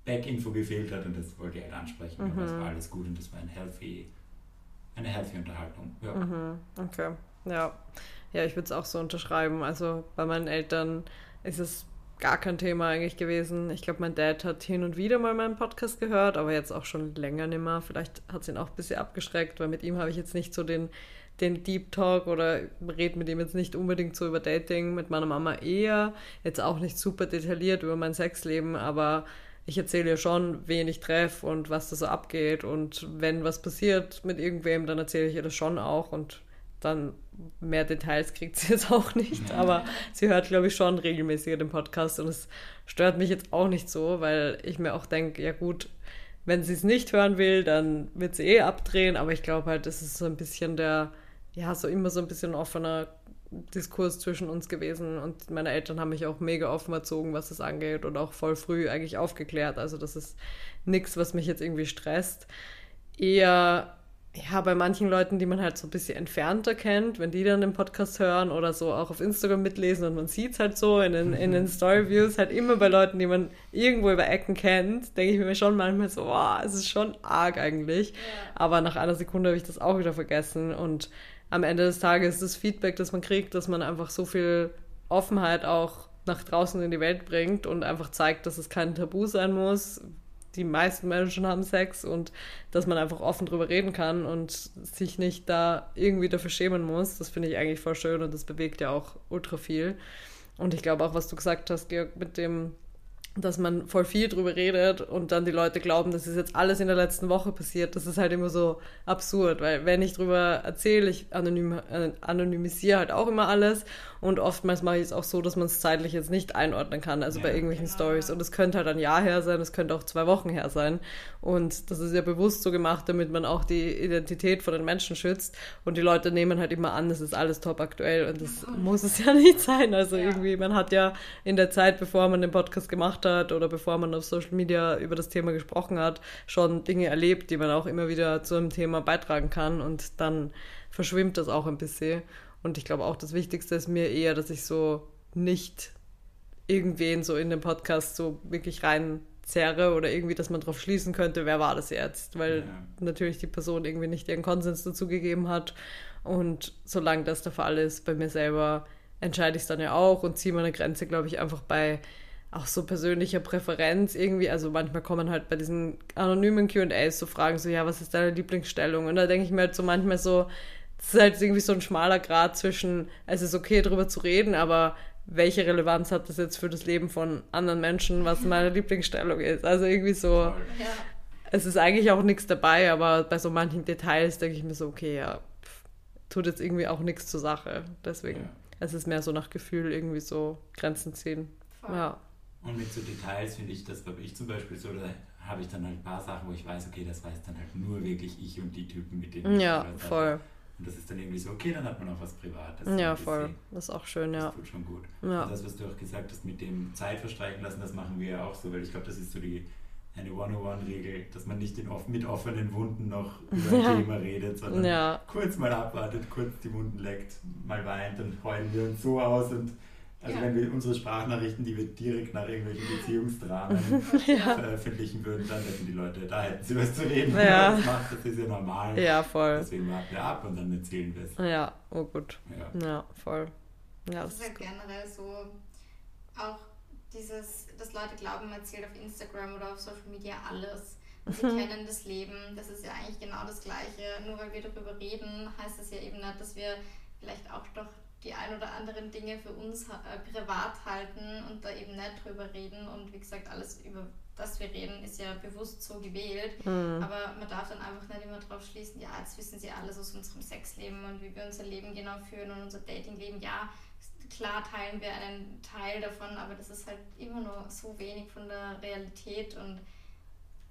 B: Backinfo gefehlt hat und das wollte er halt ansprechen. Aber es war alles gut und das war ein healthy, eine healthy Unterhaltung. Ja.
C: Mhm, okay. Ja. Ja, ich würde es auch so unterschreiben. Also bei meinen Eltern ist es gar kein Thema eigentlich gewesen. Ich glaube, mein Dad hat hin und wieder mal meinen Podcast gehört, aber jetzt auch schon länger nicht mehr. Vielleicht hat es ihn auch ein bisschen abgeschreckt, weil mit ihm habe ich jetzt nicht so den, den Deep Talk oder rede mit ihm jetzt nicht unbedingt so über Dating. Mit meiner Mama eher. Jetzt auch nicht super detailliert über mein Sexleben, aber ich erzähle ihr schon, wen ich treffe und was da so abgeht. Und wenn was passiert mit irgendwem, dann erzähle ich ihr das schon auch. Und dann mehr Details kriegt sie jetzt auch nicht. Aber sie hört, glaube ich, schon regelmäßig den Podcast. Und es stört mich jetzt auch nicht so, weil ich mir auch denke, ja gut, wenn sie es nicht hören will, dann wird sie eh abdrehen. Aber ich glaube halt, das ist so ein bisschen der, ja, so immer so ein bisschen offener Diskurs zwischen uns gewesen und meine Eltern haben mich auch mega offen erzogen, was das angeht und auch voll früh eigentlich aufgeklärt. Also das ist nichts, was mich jetzt irgendwie stresst. Eher, ja, bei manchen Leuten, die man halt so ein bisschen entfernter kennt, wenn die dann den Podcast hören oder so auch auf Instagram mitlesen und man sieht es halt so in den, in den Story-Views, halt immer bei Leuten, die man irgendwo über Ecken kennt, denke ich mir schon manchmal so, wow, es ist schon arg eigentlich.
A: Ja.
C: Aber nach einer Sekunde habe ich das auch wieder vergessen. Und am Ende des Tages ist das Feedback, das man kriegt, dass man einfach so viel Offenheit auch nach draußen in die Welt bringt und einfach zeigt, dass es kein Tabu sein muss. Die meisten Menschen haben Sex und dass man einfach offen drüber reden kann und sich nicht da irgendwie dafür schämen muss. Das finde ich eigentlich voll schön und das bewegt ja auch ultra viel. Und ich glaube auch, was du gesagt hast, Georg, mit dem, dass man voll viel drüber redet und dann die Leute glauben, das ist jetzt alles in der letzten Woche passiert. Das ist halt immer so absurd, weil wenn ich drüber erzähle, ich anonym, anonymisiere halt auch immer alles und oftmals mache ich es auch so, dass man es zeitlich jetzt nicht einordnen kann, also bei
B: Ja.
C: irgendwelchen
A: Genau.
C: Stories. Und es könnte halt ein Jahr her sein, es könnte auch zwei Wochen her sein. Und das ist ja bewusst so gemacht, damit man auch die Identität von den Menschen schützt. Und die Leute nehmen halt immer an, das ist alles top aktuell und das muss es ja nicht sein. Also
A: Ja.
C: irgendwie, man hat ja in der Zeit, bevor man den Podcast gemacht hat oder bevor man auf Social Media über das Thema gesprochen hat, schon Dinge erlebt, die man auch immer wieder zu einem Thema beitragen kann und dann verschwimmt das auch ein bisschen. Und ich glaube auch, das Wichtigste ist mir eher, dass ich so nicht irgendwen so in den Podcast so wirklich reinzerre oder irgendwie, dass man drauf schließen könnte, wer war das jetzt? Weil
B: Ja.
C: natürlich die Person irgendwie nicht ihren Konsens dazu gegeben hat. Und solange das der Fall ist, bei mir selber entscheide ich es dann ja auch und ziehe meine Grenze, glaube ich, einfach bei auch so persönlicher Präferenz irgendwie. Also manchmal kommen halt bei diesen anonymen QAs so Fragen, so, ja, was ist deine Lieblingsstellung? Und da denke ich mir halt so manchmal so, das ist halt irgendwie so ein schmaler Grad zwischen, es ist okay, darüber zu reden, aber welche Relevanz hat das jetzt für das Leben von anderen Menschen, was meine Lieblingsstellung ist? Also irgendwie so,
B: Voll.
A: Ja.
C: es ist eigentlich auch nichts dabei, aber bei so manchen Details denke ich mir so, okay, ja, pff, tut jetzt irgendwie auch nichts zur Sache. Deswegen,
B: Ja.
C: es ist mehr so nach Gefühl irgendwie so Grenzen ziehen.
A: Voll.
C: Ja.
B: Und mit so Details finde ich, das habe ich zum Beispiel so, da habe ich dann halt ein paar Sachen, wo ich weiß, okay, das weiß dann halt nur wirklich ich und die Typen, mit denen ich
C: Ja,
B: gehört habe. Und das ist dann irgendwie so, okay, dann hat man auch was Privates.
C: Ja, voll.
B: bisschen.
C: Das ist auch schön,
B: Das
C: ja.
B: tut schon gut.
C: Ja.
B: Und das, was du auch gesagt hast, mit dem Zeit verstreichen lassen, das machen wir ja auch so, weil ich glaube, das ist so die eine 101-Regel, dass man nicht in mit offenen Wunden noch über ein
C: Ja.
B: Thema redet, sondern
C: Ja,
B: kurz mal abwartet, kurz die Wunden leckt, mal weint, dann heulen wir uns so aus und also
A: Ja.
B: wenn wir unsere Sprachnachrichten, die wir direkt nach irgendwelchen Beziehungsdramen
C: ja.
B: veröffentlichen würden, dann hätten die Leute, da hätten sie was zu reden.
C: Ja.
B: Das, macht, das ist ja normal.
C: Ja, voll.
B: Deswegen warten wir ab und dann erzählen wir es.
C: Ja, oh gut.
B: Ja.
C: Ja, voll. Ja,
A: Das
C: das
A: ist halt
C: gut.
A: generell so auch dieses, dass Leute glauben, man erzählt auf Instagram oder auf Social Media alles. Sie kennen das Leben. Das ist ja eigentlich genau das Gleiche. Nur weil wir darüber reden, heißt das ja eben nicht, dass wir vielleicht auch doch die ein oder anderen Dinge für uns äh, privat halten und da eben nicht drüber reden. Und wie gesagt, alles über das wir reden, ist ja bewusst so gewählt. Mhm. Aber man darf dann einfach nicht immer drauf schließen, ja, jetzt wissen sie alles aus unserem Sexleben und wie wir unser Leben genau führen und unser Datingleben. Ja, klar teilen wir einen Teil davon, aber das ist halt immer nur so wenig von der Realität und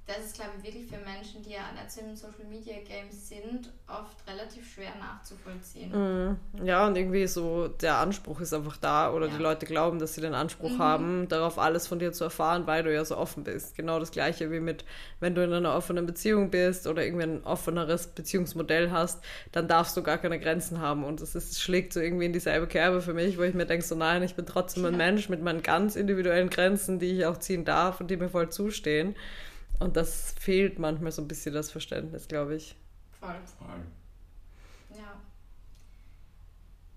A: das ist, glaube ich, wirklich für Menschen, die ja so im Social Media Games sind, oft relativ schwer nachzuvollziehen.
C: Mm, ja, und irgendwie so der Anspruch ist einfach da oder ja. die Leute glauben, dass sie den Anspruch mhm. haben, darauf alles von dir zu erfahren, weil du ja so offen bist. Genau das gleiche wie mit, wenn du in einer offenen Beziehung bist oder irgendwie ein offeneres Beziehungsmodell hast, dann darfst du gar keine Grenzen haben. Und es, ist, es schlägt so irgendwie in dieselbe Kerbe für mich, wo ich mir denke, so nein, ich bin trotzdem ein ja. Mensch mit meinen ganz individuellen Grenzen, die ich auch ziehen darf und die mir voll zustehen. Und das fehlt manchmal so ein bisschen das Verständnis, glaube ich.
A: Voll. Voll. Ja.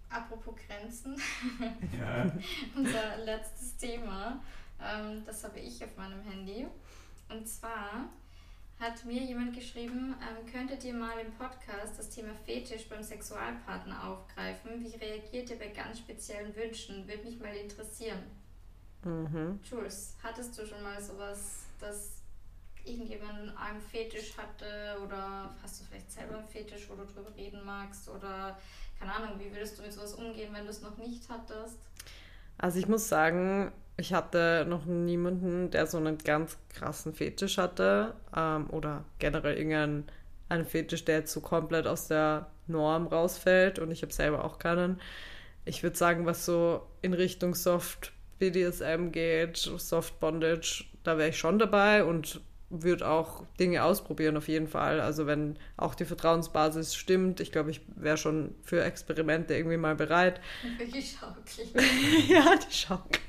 A: Apropos Grenzen. Ja. Unser letztes Thema, ähm, das habe ich auf meinem Handy. Und zwar hat mir jemand geschrieben, ähm, könntet ihr mal im Podcast das Thema Fetisch beim Sexualpartner aufgreifen? Wie reagiert ihr bei ganz speziellen Wünschen? Würde mich mal interessieren. Mhm. Jules, hattest du schon mal sowas, das irgendjemand einen Fetisch hatte oder hast du vielleicht selber einen Fetisch, wo du drüber reden magst oder keine Ahnung, wie würdest du mit sowas umgehen, wenn du es noch nicht hattest?
C: Also ich muss sagen, ich hatte noch niemanden, der so einen ganz krassen Fetisch hatte ähm, oder generell irgendeinen einen Fetisch, der jetzt so komplett aus der Norm rausfällt und ich habe selber auch keinen. Ich würde sagen, was so in Richtung Soft BDSM geht, Soft Bondage, da wäre ich schon dabei und würde auch Dinge ausprobieren auf jeden Fall. Also wenn auch die Vertrauensbasis stimmt, ich glaube, ich wäre schon für Experimente irgendwie mal bereit.
A: Die Schaukel.
C: ja, die Schaukel.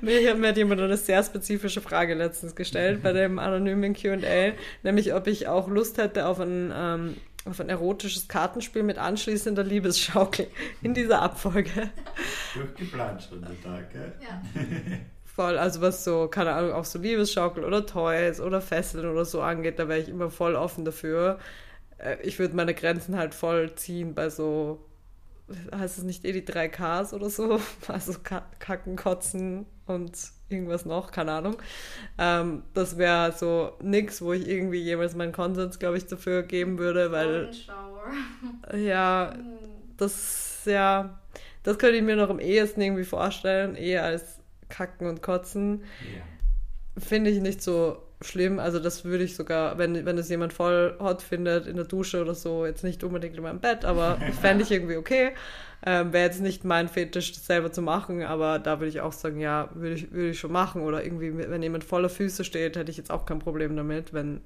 C: Mir, mir hat jemand eine sehr spezifische Frage letztens gestellt bei dem anonymen QA, nämlich ob ich auch Lust hätte auf ein, ähm, auf ein erotisches Kartenspiel mit anschließender Liebesschaukel in dieser Abfolge.
B: Durchgeplant schon der Tag, gell? Ja.
C: voll, also was so, keine Ahnung, auch so Liebesschaukel oder Toys oder Fesseln oder so angeht, da wäre ich immer voll offen dafür. Äh, ich würde meine Grenzen halt voll ziehen bei so, heißt es nicht eh die 3 Ks oder so? Also Kacken, Kotzen und irgendwas noch, keine Ahnung. Ähm, das wäre so nix, wo ich irgendwie jemals meinen Konsens, glaube ich, dafür geben würde, weil. Ja, hm. das, ja, das könnte ich mir noch am ehesten irgendwie vorstellen, eher als Kacken und Kotzen. Yeah. Finde ich nicht so schlimm. Also das würde ich sogar, wenn, wenn es jemand voll hot findet in der Dusche oder so, jetzt nicht unbedingt in meinem Bett, aber fände ich irgendwie okay. Ähm, Wäre jetzt nicht mein Fetisch, das selber zu machen, aber da würde ich auch sagen, ja, würde ich, würde ich schon machen. Oder irgendwie, wenn jemand voller Füße steht, hätte ich jetzt auch kein Problem damit, wenn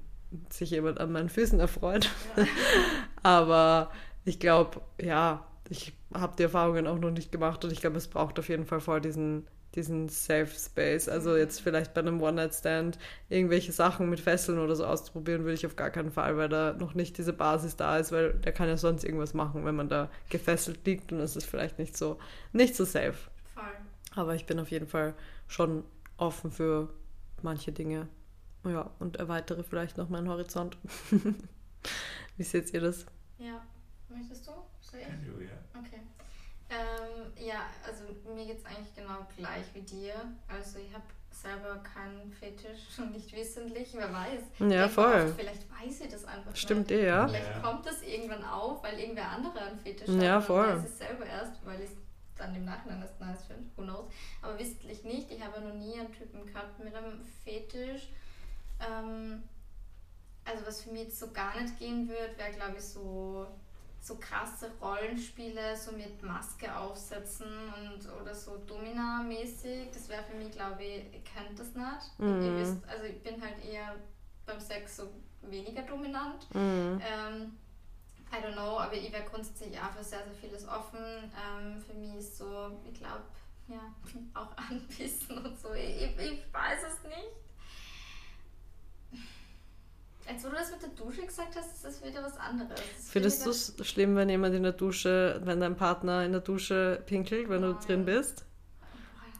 C: sich jemand an meinen Füßen erfreut. Ja. aber ich glaube, ja, ich habe die Erfahrungen auch noch nicht gemacht und ich glaube, es braucht auf jeden Fall voll diesen diesen Safe Space. Also jetzt vielleicht bei einem One-Night-Stand irgendwelche Sachen mit Fesseln oder so auszuprobieren, würde ich auf gar keinen Fall, weil da noch nicht diese Basis da ist, weil der kann ja sonst irgendwas machen, wenn man da gefesselt liegt und es ist vielleicht nicht so, nicht so safe. Voll. Aber ich bin auf jeden Fall schon offen für manche Dinge. Ja, und erweitere vielleicht noch meinen Horizont. Wie seht ihr das?
A: Ja, möchtest du? Soll ich? Du, ja. Okay. Ähm, ja, also mir geht es eigentlich genau gleich wie dir. Also ich habe selber keinen Fetisch, nicht wissentlich, wer weiß.
C: Ja, voll.
A: Auch, vielleicht weiß ich das einfach
C: Stimmt eh, ja.
A: Vielleicht
C: ja.
A: kommt das irgendwann auf, weil irgendwer andere einen Fetisch hat.
C: Ja, voll.
A: Und weiß es selber erst, weil ich es dann im Nachhinein erst nice finde. Who knows. Aber wissentlich nicht. Ich habe noch nie einen Typen gehabt mit einem Fetisch. Ähm, also was für mich jetzt so gar nicht gehen würde, wäre glaube ich so so krasse Rollenspiele, so mit Maske aufsetzen und oder so Domina-mäßig. Das wäre für mich, glaube ich, ihr kennt das nicht. Mhm. Ihr wisst, also ich bin halt eher beim Sex so weniger dominant. Mhm. Ähm, I don't know, aber ich wäre grundsätzlich auch für sehr, sehr vieles offen. Ähm, für mich ist so, ich glaube, ja, auch anbissen und so. Ich, ich weiß es nicht. Als du das mit der Dusche gesagt hast, ist das wieder was anderes.
C: Findest du es schlimm, wenn jemand in der Dusche, wenn dein Partner in der Dusche pinkelt, wenn oh. du drin bist?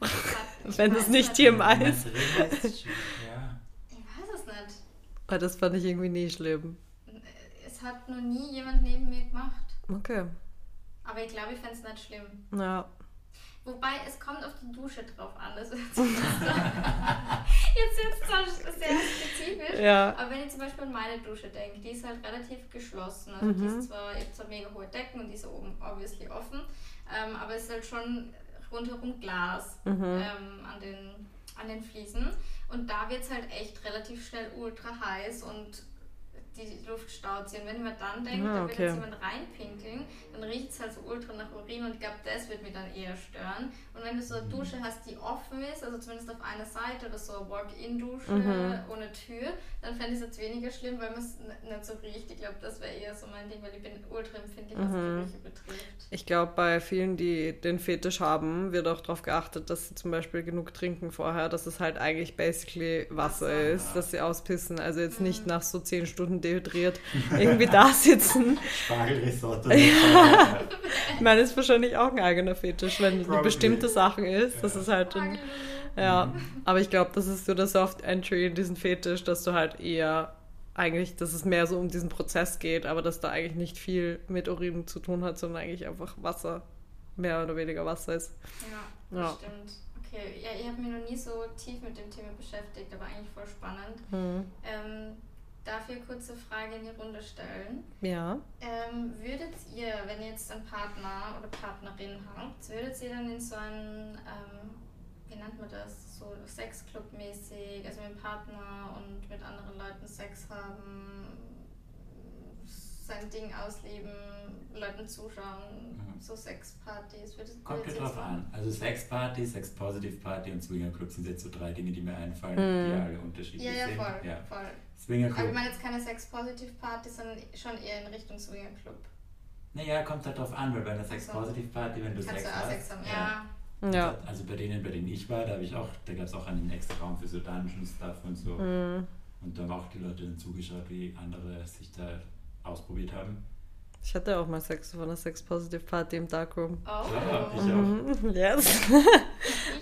C: Oh, wenn es nicht hier im Eis.
A: Ja. Ich weiß es nicht.
C: Weil das fand ich irgendwie nie schlimm.
A: Es hat noch nie jemand neben mir gemacht.
C: Okay.
A: Aber ich glaube, ich fände es nicht schlimm.
C: Ja.
A: Wobei, es kommt auf die Dusche drauf an. Das ist jetzt jetzt jetzt zwar sehr spezifisch,
C: Ja.
A: aber wenn ich zum Beispiel an meine Dusche denke, die ist halt relativ geschlossen. Also die
C: Mhm.
A: ist zwar, ich habe zwar mega hohe Decken und die ist oben obviously offen, ähm, aber es ist halt schon rundherum Glas
C: Mhm.
A: ähm, an, den, an den Fliesen. Und da wird es halt echt relativ schnell ultra heiß und die Luft staut sich. Und wenn ich mir dann denke,
C: Ah,
A: da wird
C: okay.
A: jetzt jemand reinpinkeln, dann riecht es halt so ultra nach Urin und ich glaube, das wird mich dann eher stören. Und wenn du so eine
C: Mhm.
A: Dusche hast, die offen ist, also zumindest auf einer Seite oder so eine Walk-in-Dusche
C: Mhm.
A: ohne Tür, dann fände ich es jetzt weniger schlimm, weil man es nicht so riecht. Ich glaube, das wäre eher so mein Ding, weil ich bin ultra empfindlich, was
C: Mhm.
A: Gerüche betrifft.
C: Ich glaube, bei vielen, die den Fetisch haben, wird auch darauf geachtet, dass sie zum Beispiel genug trinken vorher, dass es halt eigentlich basically Wasser
A: Wasser.
C: ist, dass sie auspissen. Also jetzt nicht
A: Mhm.
C: nach so zehn Stunden dehydriert irgendwie da sitzen.
B: Spargelrisotto.
C: Ich meine, das ist wahrscheinlich auch ein eigener Fetisch, wenn es eine bestimmte Sachen ist. Das
B: Ja.
C: ist halt ein, Ja, aber ich glaube, das ist so der Soft Entry in diesen Fetisch, dass du halt eher eigentlich, dass es mehr so um diesen Prozess geht, aber dass da eigentlich nicht viel mit Urin zu tun hat, sondern eigentlich einfach Wasser, mehr oder weniger Wasser ist.
A: Ja,
C: Ja.
A: das stimmt. Okay, ja, ich habe mich noch nie so tief mit dem Thema beschäftigt, aber eigentlich voll spannend.
C: Hm.
A: Ähm, darf eine kurze Frage in die Runde stellen?
C: Ja.
A: Ähm, würdet ihr, wenn ihr jetzt einen Partner oder Partnerin habt, würdet ihr dann in so einen, ähm, wie nennt man das, so Sexclub-mäßig, also mit dem Partner und mit anderen Leuten Sex haben, sein Ding ausleben, Leuten zuschauen,
B: Mhm.
A: so Sexpartys?
B: Kommt ja drauf an. Also Sex-Party, Sex-Positive-Party und Swingerclub sind jetzt so drei Dinge, die mir einfallen,
C: Mhm.
B: die alle unterschiedlich
A: Ja, ja,
B: sind.
A: voll,
B: Ja.
A: voll. Aber ich meine jetzt keine Sex-Positive-Party, sondern schon eher in Richtung Swingerclub.
B: Naja, kommt halt drauf an, weil bei einer
A: Ach so.
B: Sex-Positive-Party, wenn du
A: Kannst
B: Sex
A: du auch
B: hast.
A: Sex haben, ja.
C: Ja.
B: Also bei denen, bei denen ich war, da habe ich auch, da gab es auch einen extra Raum für so Dungeon-Stuff und so.
C: Hm.
B: Und da haben auch die Leute dann zugeschaut, wie andere sich da ausprobiert haben.
C: Ich hatte auch mal Sex auf einer Sex-Positive-Party im Darkroom.
A: Oh.
B: Ja, ich auch.
C: Mhm, Yes.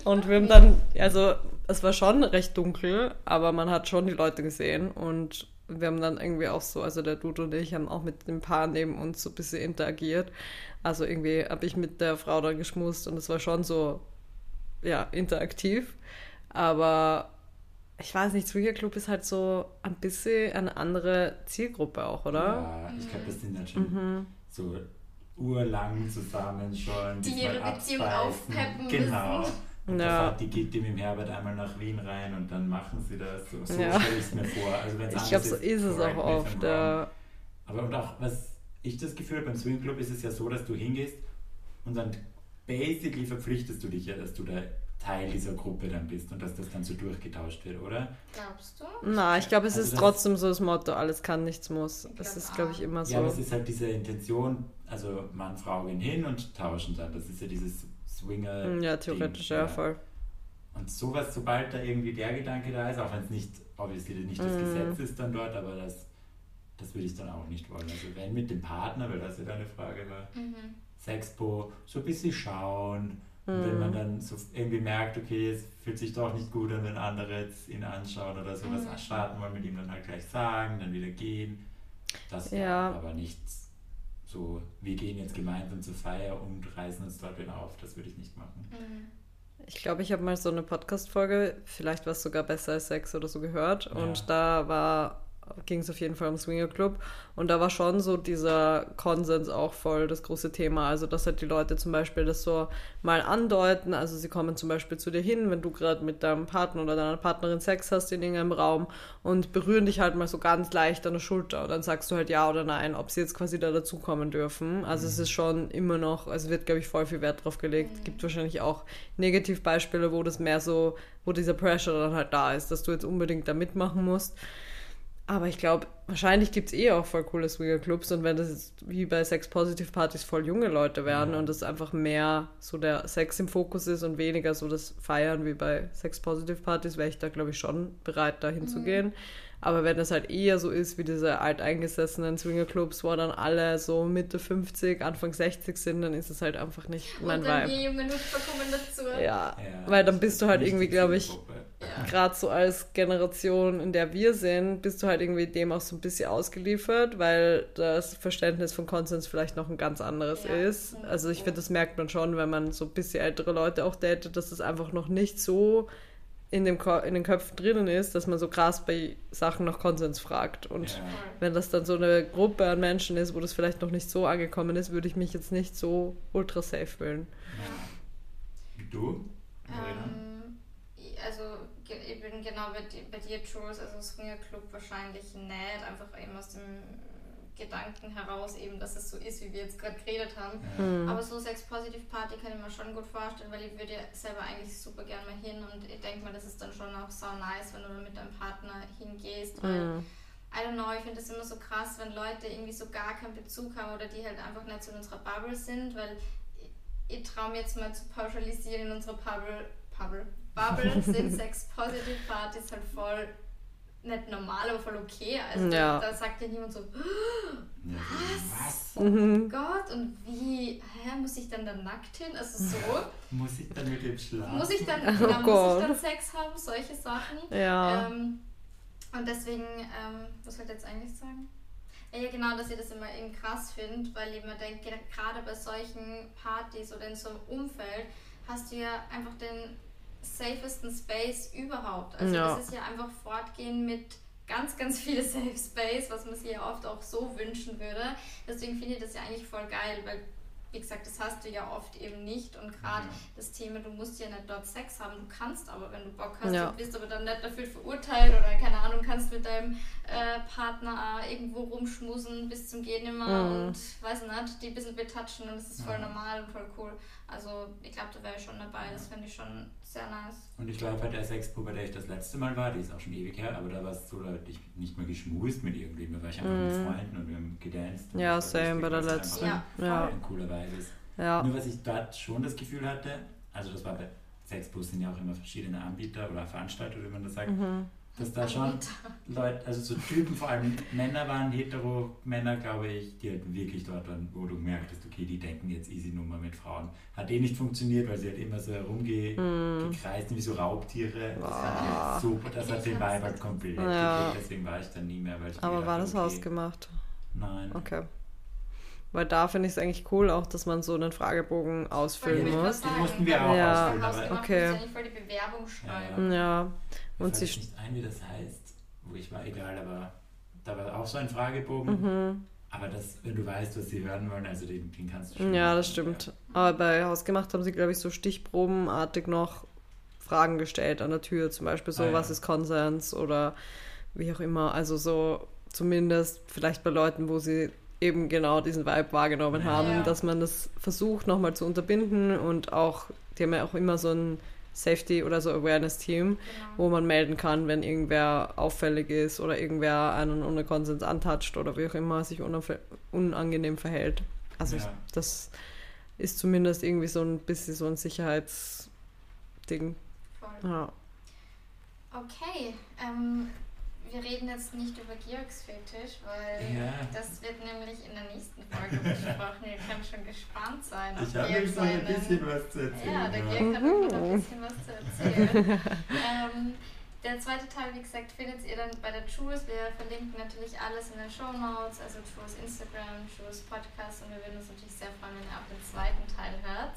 C: Und wir haben dann, also es war schon recht dunkel, aber man hat schon die Leute gesehen und wir haben dann irgendwie auch so, also der Dude und ich haben auch mit dem Paar neben uns so ein bisschen interagiert. Also irgendwie habe ich mit der Frau da geschmust und es war schon so, ja, interaktiv. Aber ich weiß nicht, Swinger Club ist halt so ein bisschen eine andere Zielgruppe auch, oder?
B: Ja, ich glaube, das sind dann schon
C: Mhm.
B: so urlang zusammen schon.
A: Die ihre Beziehung aufpeppen
B: Genau.
A: müssen.
B: Und
C: Ja.
B: da fährt die geht die mit dem Herbert einmal nach Wien rein und dann machen sie das. So, so
C: Ja.
B: stelle ich es mir vor. Also
C: Ich glaube, so ist es auch
B: I'm
C: oft. Ja.
B: Aber und auch, was ich das Gefühl habe, beim Swingclub ist es ja so, dass du hingehst und dann basically verpflichtest du dich ja, dass du da Teil dieser Gruppe dann bist und dass das dann so durchgetauscht wird, oder?
A: Glaubst du?
C: Na, ich glaube, es
B: Also
C: ist trotzdem so das Motto, alles kann, nichts muss. Das ist, glaube ich, immer so.
B: Ja, aber es ist halt diese Intention, also Mann, Frau gehen hin und tauschen dann. Das ist ja dieses Swinger.
C: Mm, ja, theoretisch, ja, voll.
B: Und sowas, sobald da irgendwie der Gedanke da ist, auch wenn es nicht, obviously nicht das
C: Mhm.
B: Gesetz ist dann dort, aber das, das würde ich dann auch nicht wollen. Also wenn mit dem Partner, weil das ja deine Frage war,
A: Mhm.
B: Sexpo, so ein bisschen schauen. Und wenn
C: Mhm.
B: man dann so irgendwie merkt, okay, es fühlt sich doch nicht gut an, wenn andere jetzt ihn anschauen oder sowas,
A: Mhm.
B: starten wollen, mit ihm dann halt gleich sagen, dann wieder gehen. Das
C: ja.
B: aber nichts so, wir gehen jetzt gemeinsam zur Feier und reißen uns dort wieder auf. Das würde ich nicht machen.
A: Mhm.
C: Ich glaube, ich habe mal so eine Podcast-Folge, vielleicht war es sogar besser als Sex oder so gehört.
B: Ja.
C: Und da war ging es auf jeden Fall um Swinger Club. Und da war schon so dieser Konsens auch voll das große Thema. Also, dass halt die Leute zum Beispiel das so mal andeuten. Also, sie kommen zum Beispiel zu dir hin, wenn du gerade mit deinem Partner oder deiner Partnerin Sex hast in irgendeinem Raum und berühren dich halt mal so ganz leicht an der Schulter. Und dann sagst du halt ja oder nein, ob sie jetzt quasi da dazukommen dürfen. Also, es ist schon immer noch, also wird, glaube ich, voll viel Wert drauf gelegt. Es gibt wahrscheinlich auch Negativbeispiele, wo das mehr so, wo dieser Pressure dann halt da ist, dass du jetzt unbedingt da mitmachen musst. Aber ich glaube, wahrscheinlich gibt es eh auch voll coole Swinger-Clubs und wenn das jetzt wie bei Sex-Positive-Partys voll junge Leute werden
B: Ja.
C: und das einfach mehr so der Sex im Fokus ist und weniger so das Feiern wie bei Sex-Positive-Partys, wäre ich da, glaube ich, schon bereit, da hinzugehen. Aber wenn das halt eher so ist wie diese alteingesessenen Swinger-Clubs, wo dann alle so Mitte 50, Anfang 60 sind, dann ist es halt einfach nicht mein
A: Und dann
C: Vibe.
A: die jungen Hüpfer kommen dazu.
C: Ja,
B: Ja,
C: weil dann bist
B: ist
C: du halt irgendwie, glaube ich,
B: Zielgruppe.
A: Ja.
C: gerade so als Generation, in der wir sind, bist du halt irgendwie dem auch so ein bisschen ausgeliefert, weil das Verständnis von Konsens vielleicht noch ein ganz anderes
A: Ja.
C: ist. Also ich finde, das merkt man schon, wenn man so ein bisschen ältere Leute auch datet, dass es einfach noch nicht so in, dem Ko in den Köpfen drinnen ist, dass man so krass bei Sachen nach Konsens fragt. Und
B: Ja.
C: wenn das dann so eine Gruppe an Menschen ist, wo das vielleicht noch nicht so angekommen ist, würde ich mich jetzt nicht so ultra safe fühlen.
B: Ja. Du? Verena?
A: Ähm, also ich bin genau bei, di- bei dir, Jules, also Swingerclub wahrscheinlich nicht, einfach eben aus dem Gedanken heraus eben, dass es so ist, wie wir jetzt gerade geredet haben.
C: Mhm.
A: Aber so Sex Positive Party kann ich mir schon gut vorstellen, weil ich würde ja selber eigentlich super gerne mal hin und ich denke mal, das ist dann schon auch sau nice, wenn du dann mit deinem Partner hingehst, weil
C: Mhm.
A: I don't know, ich finde das immer so krass, wenn Leute irgendwie so gar keinen Bezug haben oder die halt einfach nicht so in unserer Bubble sind, weil ich, ich traue mir jetzt mal zu pauschalisieren, in unserer Bubble, Bubble, Bubble sind Sex-Positive Partys halt voll nicht normal, aber voll okay. Also
C: Ja.
A: da, da sagt ja niemand so,
B: Ja. Was?
A: oh
C: Mhm.
A: Gott, und wie, hä, muss ich dann da nackt hin? Also so,
B: Muss ich dann mit dem schlafen?
A: muss ich dann,
C: Oh
A: genau, muss ich dann Sex haben, solche Sachen.
C: Ja.
A: Ähm, und deswegen, ähm, was wollte ich jetzt eigentlich sagen? Ja, ja, genau, dass ich das immer eben krass finde, weil ich mir denke, gerade bei solchen Partys oder in so einem Umfeld hast du ja einfach den safesten Space überhaupt. Also
C: Ja.
A: das ist ja einfach fortgehen mit ganz, ganz viel Safe Space, was man sich ja oft auch so wünschen würde. Deswegen finde ich das ja eigentlich voll geil, weil wie gesagt, das hast du ja oft eben nicht und gerade
B: Mhm.
A: das Thema, du musst ja nicht dort Sex haben, du kannst aber, wenn du Bock hast,
C: Ja.
A: du bist aber dann nicht dafür verurteilt oder keine Ahnung, kannst mit deinem äh, Partner irgendwo rumschmusen bis zum Gehen nimmer
C: Mhm.
A: und weiß nicht, die ein bisschen betatschen und das ist voll
B: Ja.
A: normal und voll cool. Also ich glaube, da wäre ich schon dabei, das fände ich schon sehr nice.
B: Und ich glaube, bei der Sexpo, bei der ich das letzte Mal war, die ist auch schon ewig her, aber da war es so, da hatte ich nicht mehr geschmust mit irgendwem, da war ich einfach mit
C: Mhm.
B: Freunden und wir haben gedanced. und
C: Ja, same bei der letzten.
A: Ja,
C: Ja.
B: Cooler ist.
C: Ja.
B: Nur was ich dort schon das Gefühl hatte, also das war bei Sexbus sind ja auch immer verschiedene Anbieter oder Veranstalter, wie man das sagt,
C: Mhm.
B: Dass da schon Leute, also so Typen, vor allem Männer waren, hetero Männer, glaube ich, die halt wirklich dort waren, wo du gemerkt hast, okay, die denken jetzt easy Nummer mit Frauen. Hat eh nicht funktioniert, weil sie halt immer so herumgekreist, wie so Raubtiere. Das ich halt super, das hat den halt komplett
C: Ja.
B: gekriegt, deswegen war ich dann nie mehr, weil
C: Aber
B: gedacht
C: war das
B: okay,
C: ausgemacht?
B: Nein.
C: Okay. Weil da finde ich es eigentlich cool, auch dass man so einen Fragebogen ausfüllen muss.
B: Den mussten wir auch
C: Ja.
B: ausfüllen, aber
C: Okay.
A: Du musst ja nicht voll die Bewerbung schreiben.
C: Ja. Und sie.
B: nicht ein, wie das heißt, wo ich war, egal, aber da war auch so ein Fragebogen.
C: Mhm.
B: Aber das, wenn du weißt, was sie hören wollen, also den, den kannst du schon.
C: Ja,
B: machen,
C: das stimmt. Aber bei Hausgemacht haben sie, glaube ich, so stichprobenartig noch Fragen gestellt an der Tür. Zum Beispiel so,
B: Ah, ja.
C: was ist Konsens oder wie auch immer. Also so zumindest vielleicht bei Leuten, wo sie eben genau diesen Vibe wahrgenommen
B: Ja.
C: haben,
A: Ja.
C: dass man das versucht nochmal zu unterbinden und auch, die haben ja auch immer so ein Safety- oder so Awareness-Team,
A: Genau.
C: wo man melden kann, wenn irgendwer auffällig ist oder irgendwer einen ohne Konsens antatscht oder wie auch immer sich unangenehm verhält. Also
B: Ja.
C: das ist zumindest irgendwie so ein bisschen so ein Sicherheitsding.
A: Voll.
C: Ja.
A: Okay, ähm, wir reden jetzt nicht über Georgs Fetisch, weil
B: Ja.
A: das wird nämlich in der nächsten Folge besprochen. Ihr könnt schon gespannt sein.
B: Ich habe
A: Georg
B: nämlich so ein bisschen was zu erzählen.
A: Ja, der
B: ja.
A: Georg hat noch ein bisschen was zu erzählen. ähm, der zweite Teil, wie gesagt, findet ihr dann bei der Jules. Wir verlinken natürlich alles in den Show Notes, also Jules Instagram, Jules Podcast und wir würden uns natürlich sehr freuen, wenn ihr auch den zweiten Teil hört.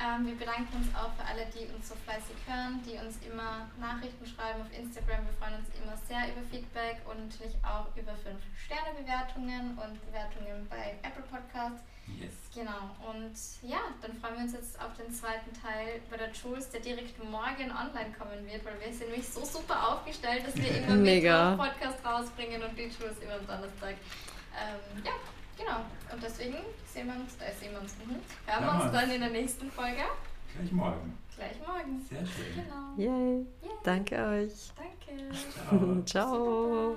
A: Ähm, wir bedanken uns auch für alle, die uns so fleißig hören, die uns immer Nachrichten schreiben auf Instagram. Wir freuen uns immer sehr über Feedback und natürlich auch über 5-Sterne-Bewertungen und Bewertungen bei Apple Podcasts.
B: Yes.
A: Genau, und ja, dann freuen wir uns jetzt auf den zweiten Teil bei der Jules, der direkt morgen online kommen wird, weil wir sind nämlich so super aufgestellt, dass wir immer
C: Mega.
A: Podcast rausbringen und die Jules immer am Donnerstag. Ähm, ja, Genau. Und deswegen sehen wir uns, äh, sehen wir uns, mhm. hören wir uns dann in der nächsten Folge.
B: Gleich morgen.
A: Gleich morgen.
B: Sehr schön.
A: Genau.
C: Yay.
A: Yay.
C: Danke euch.
A: Danke.
B: Ciao.
C: Ciao.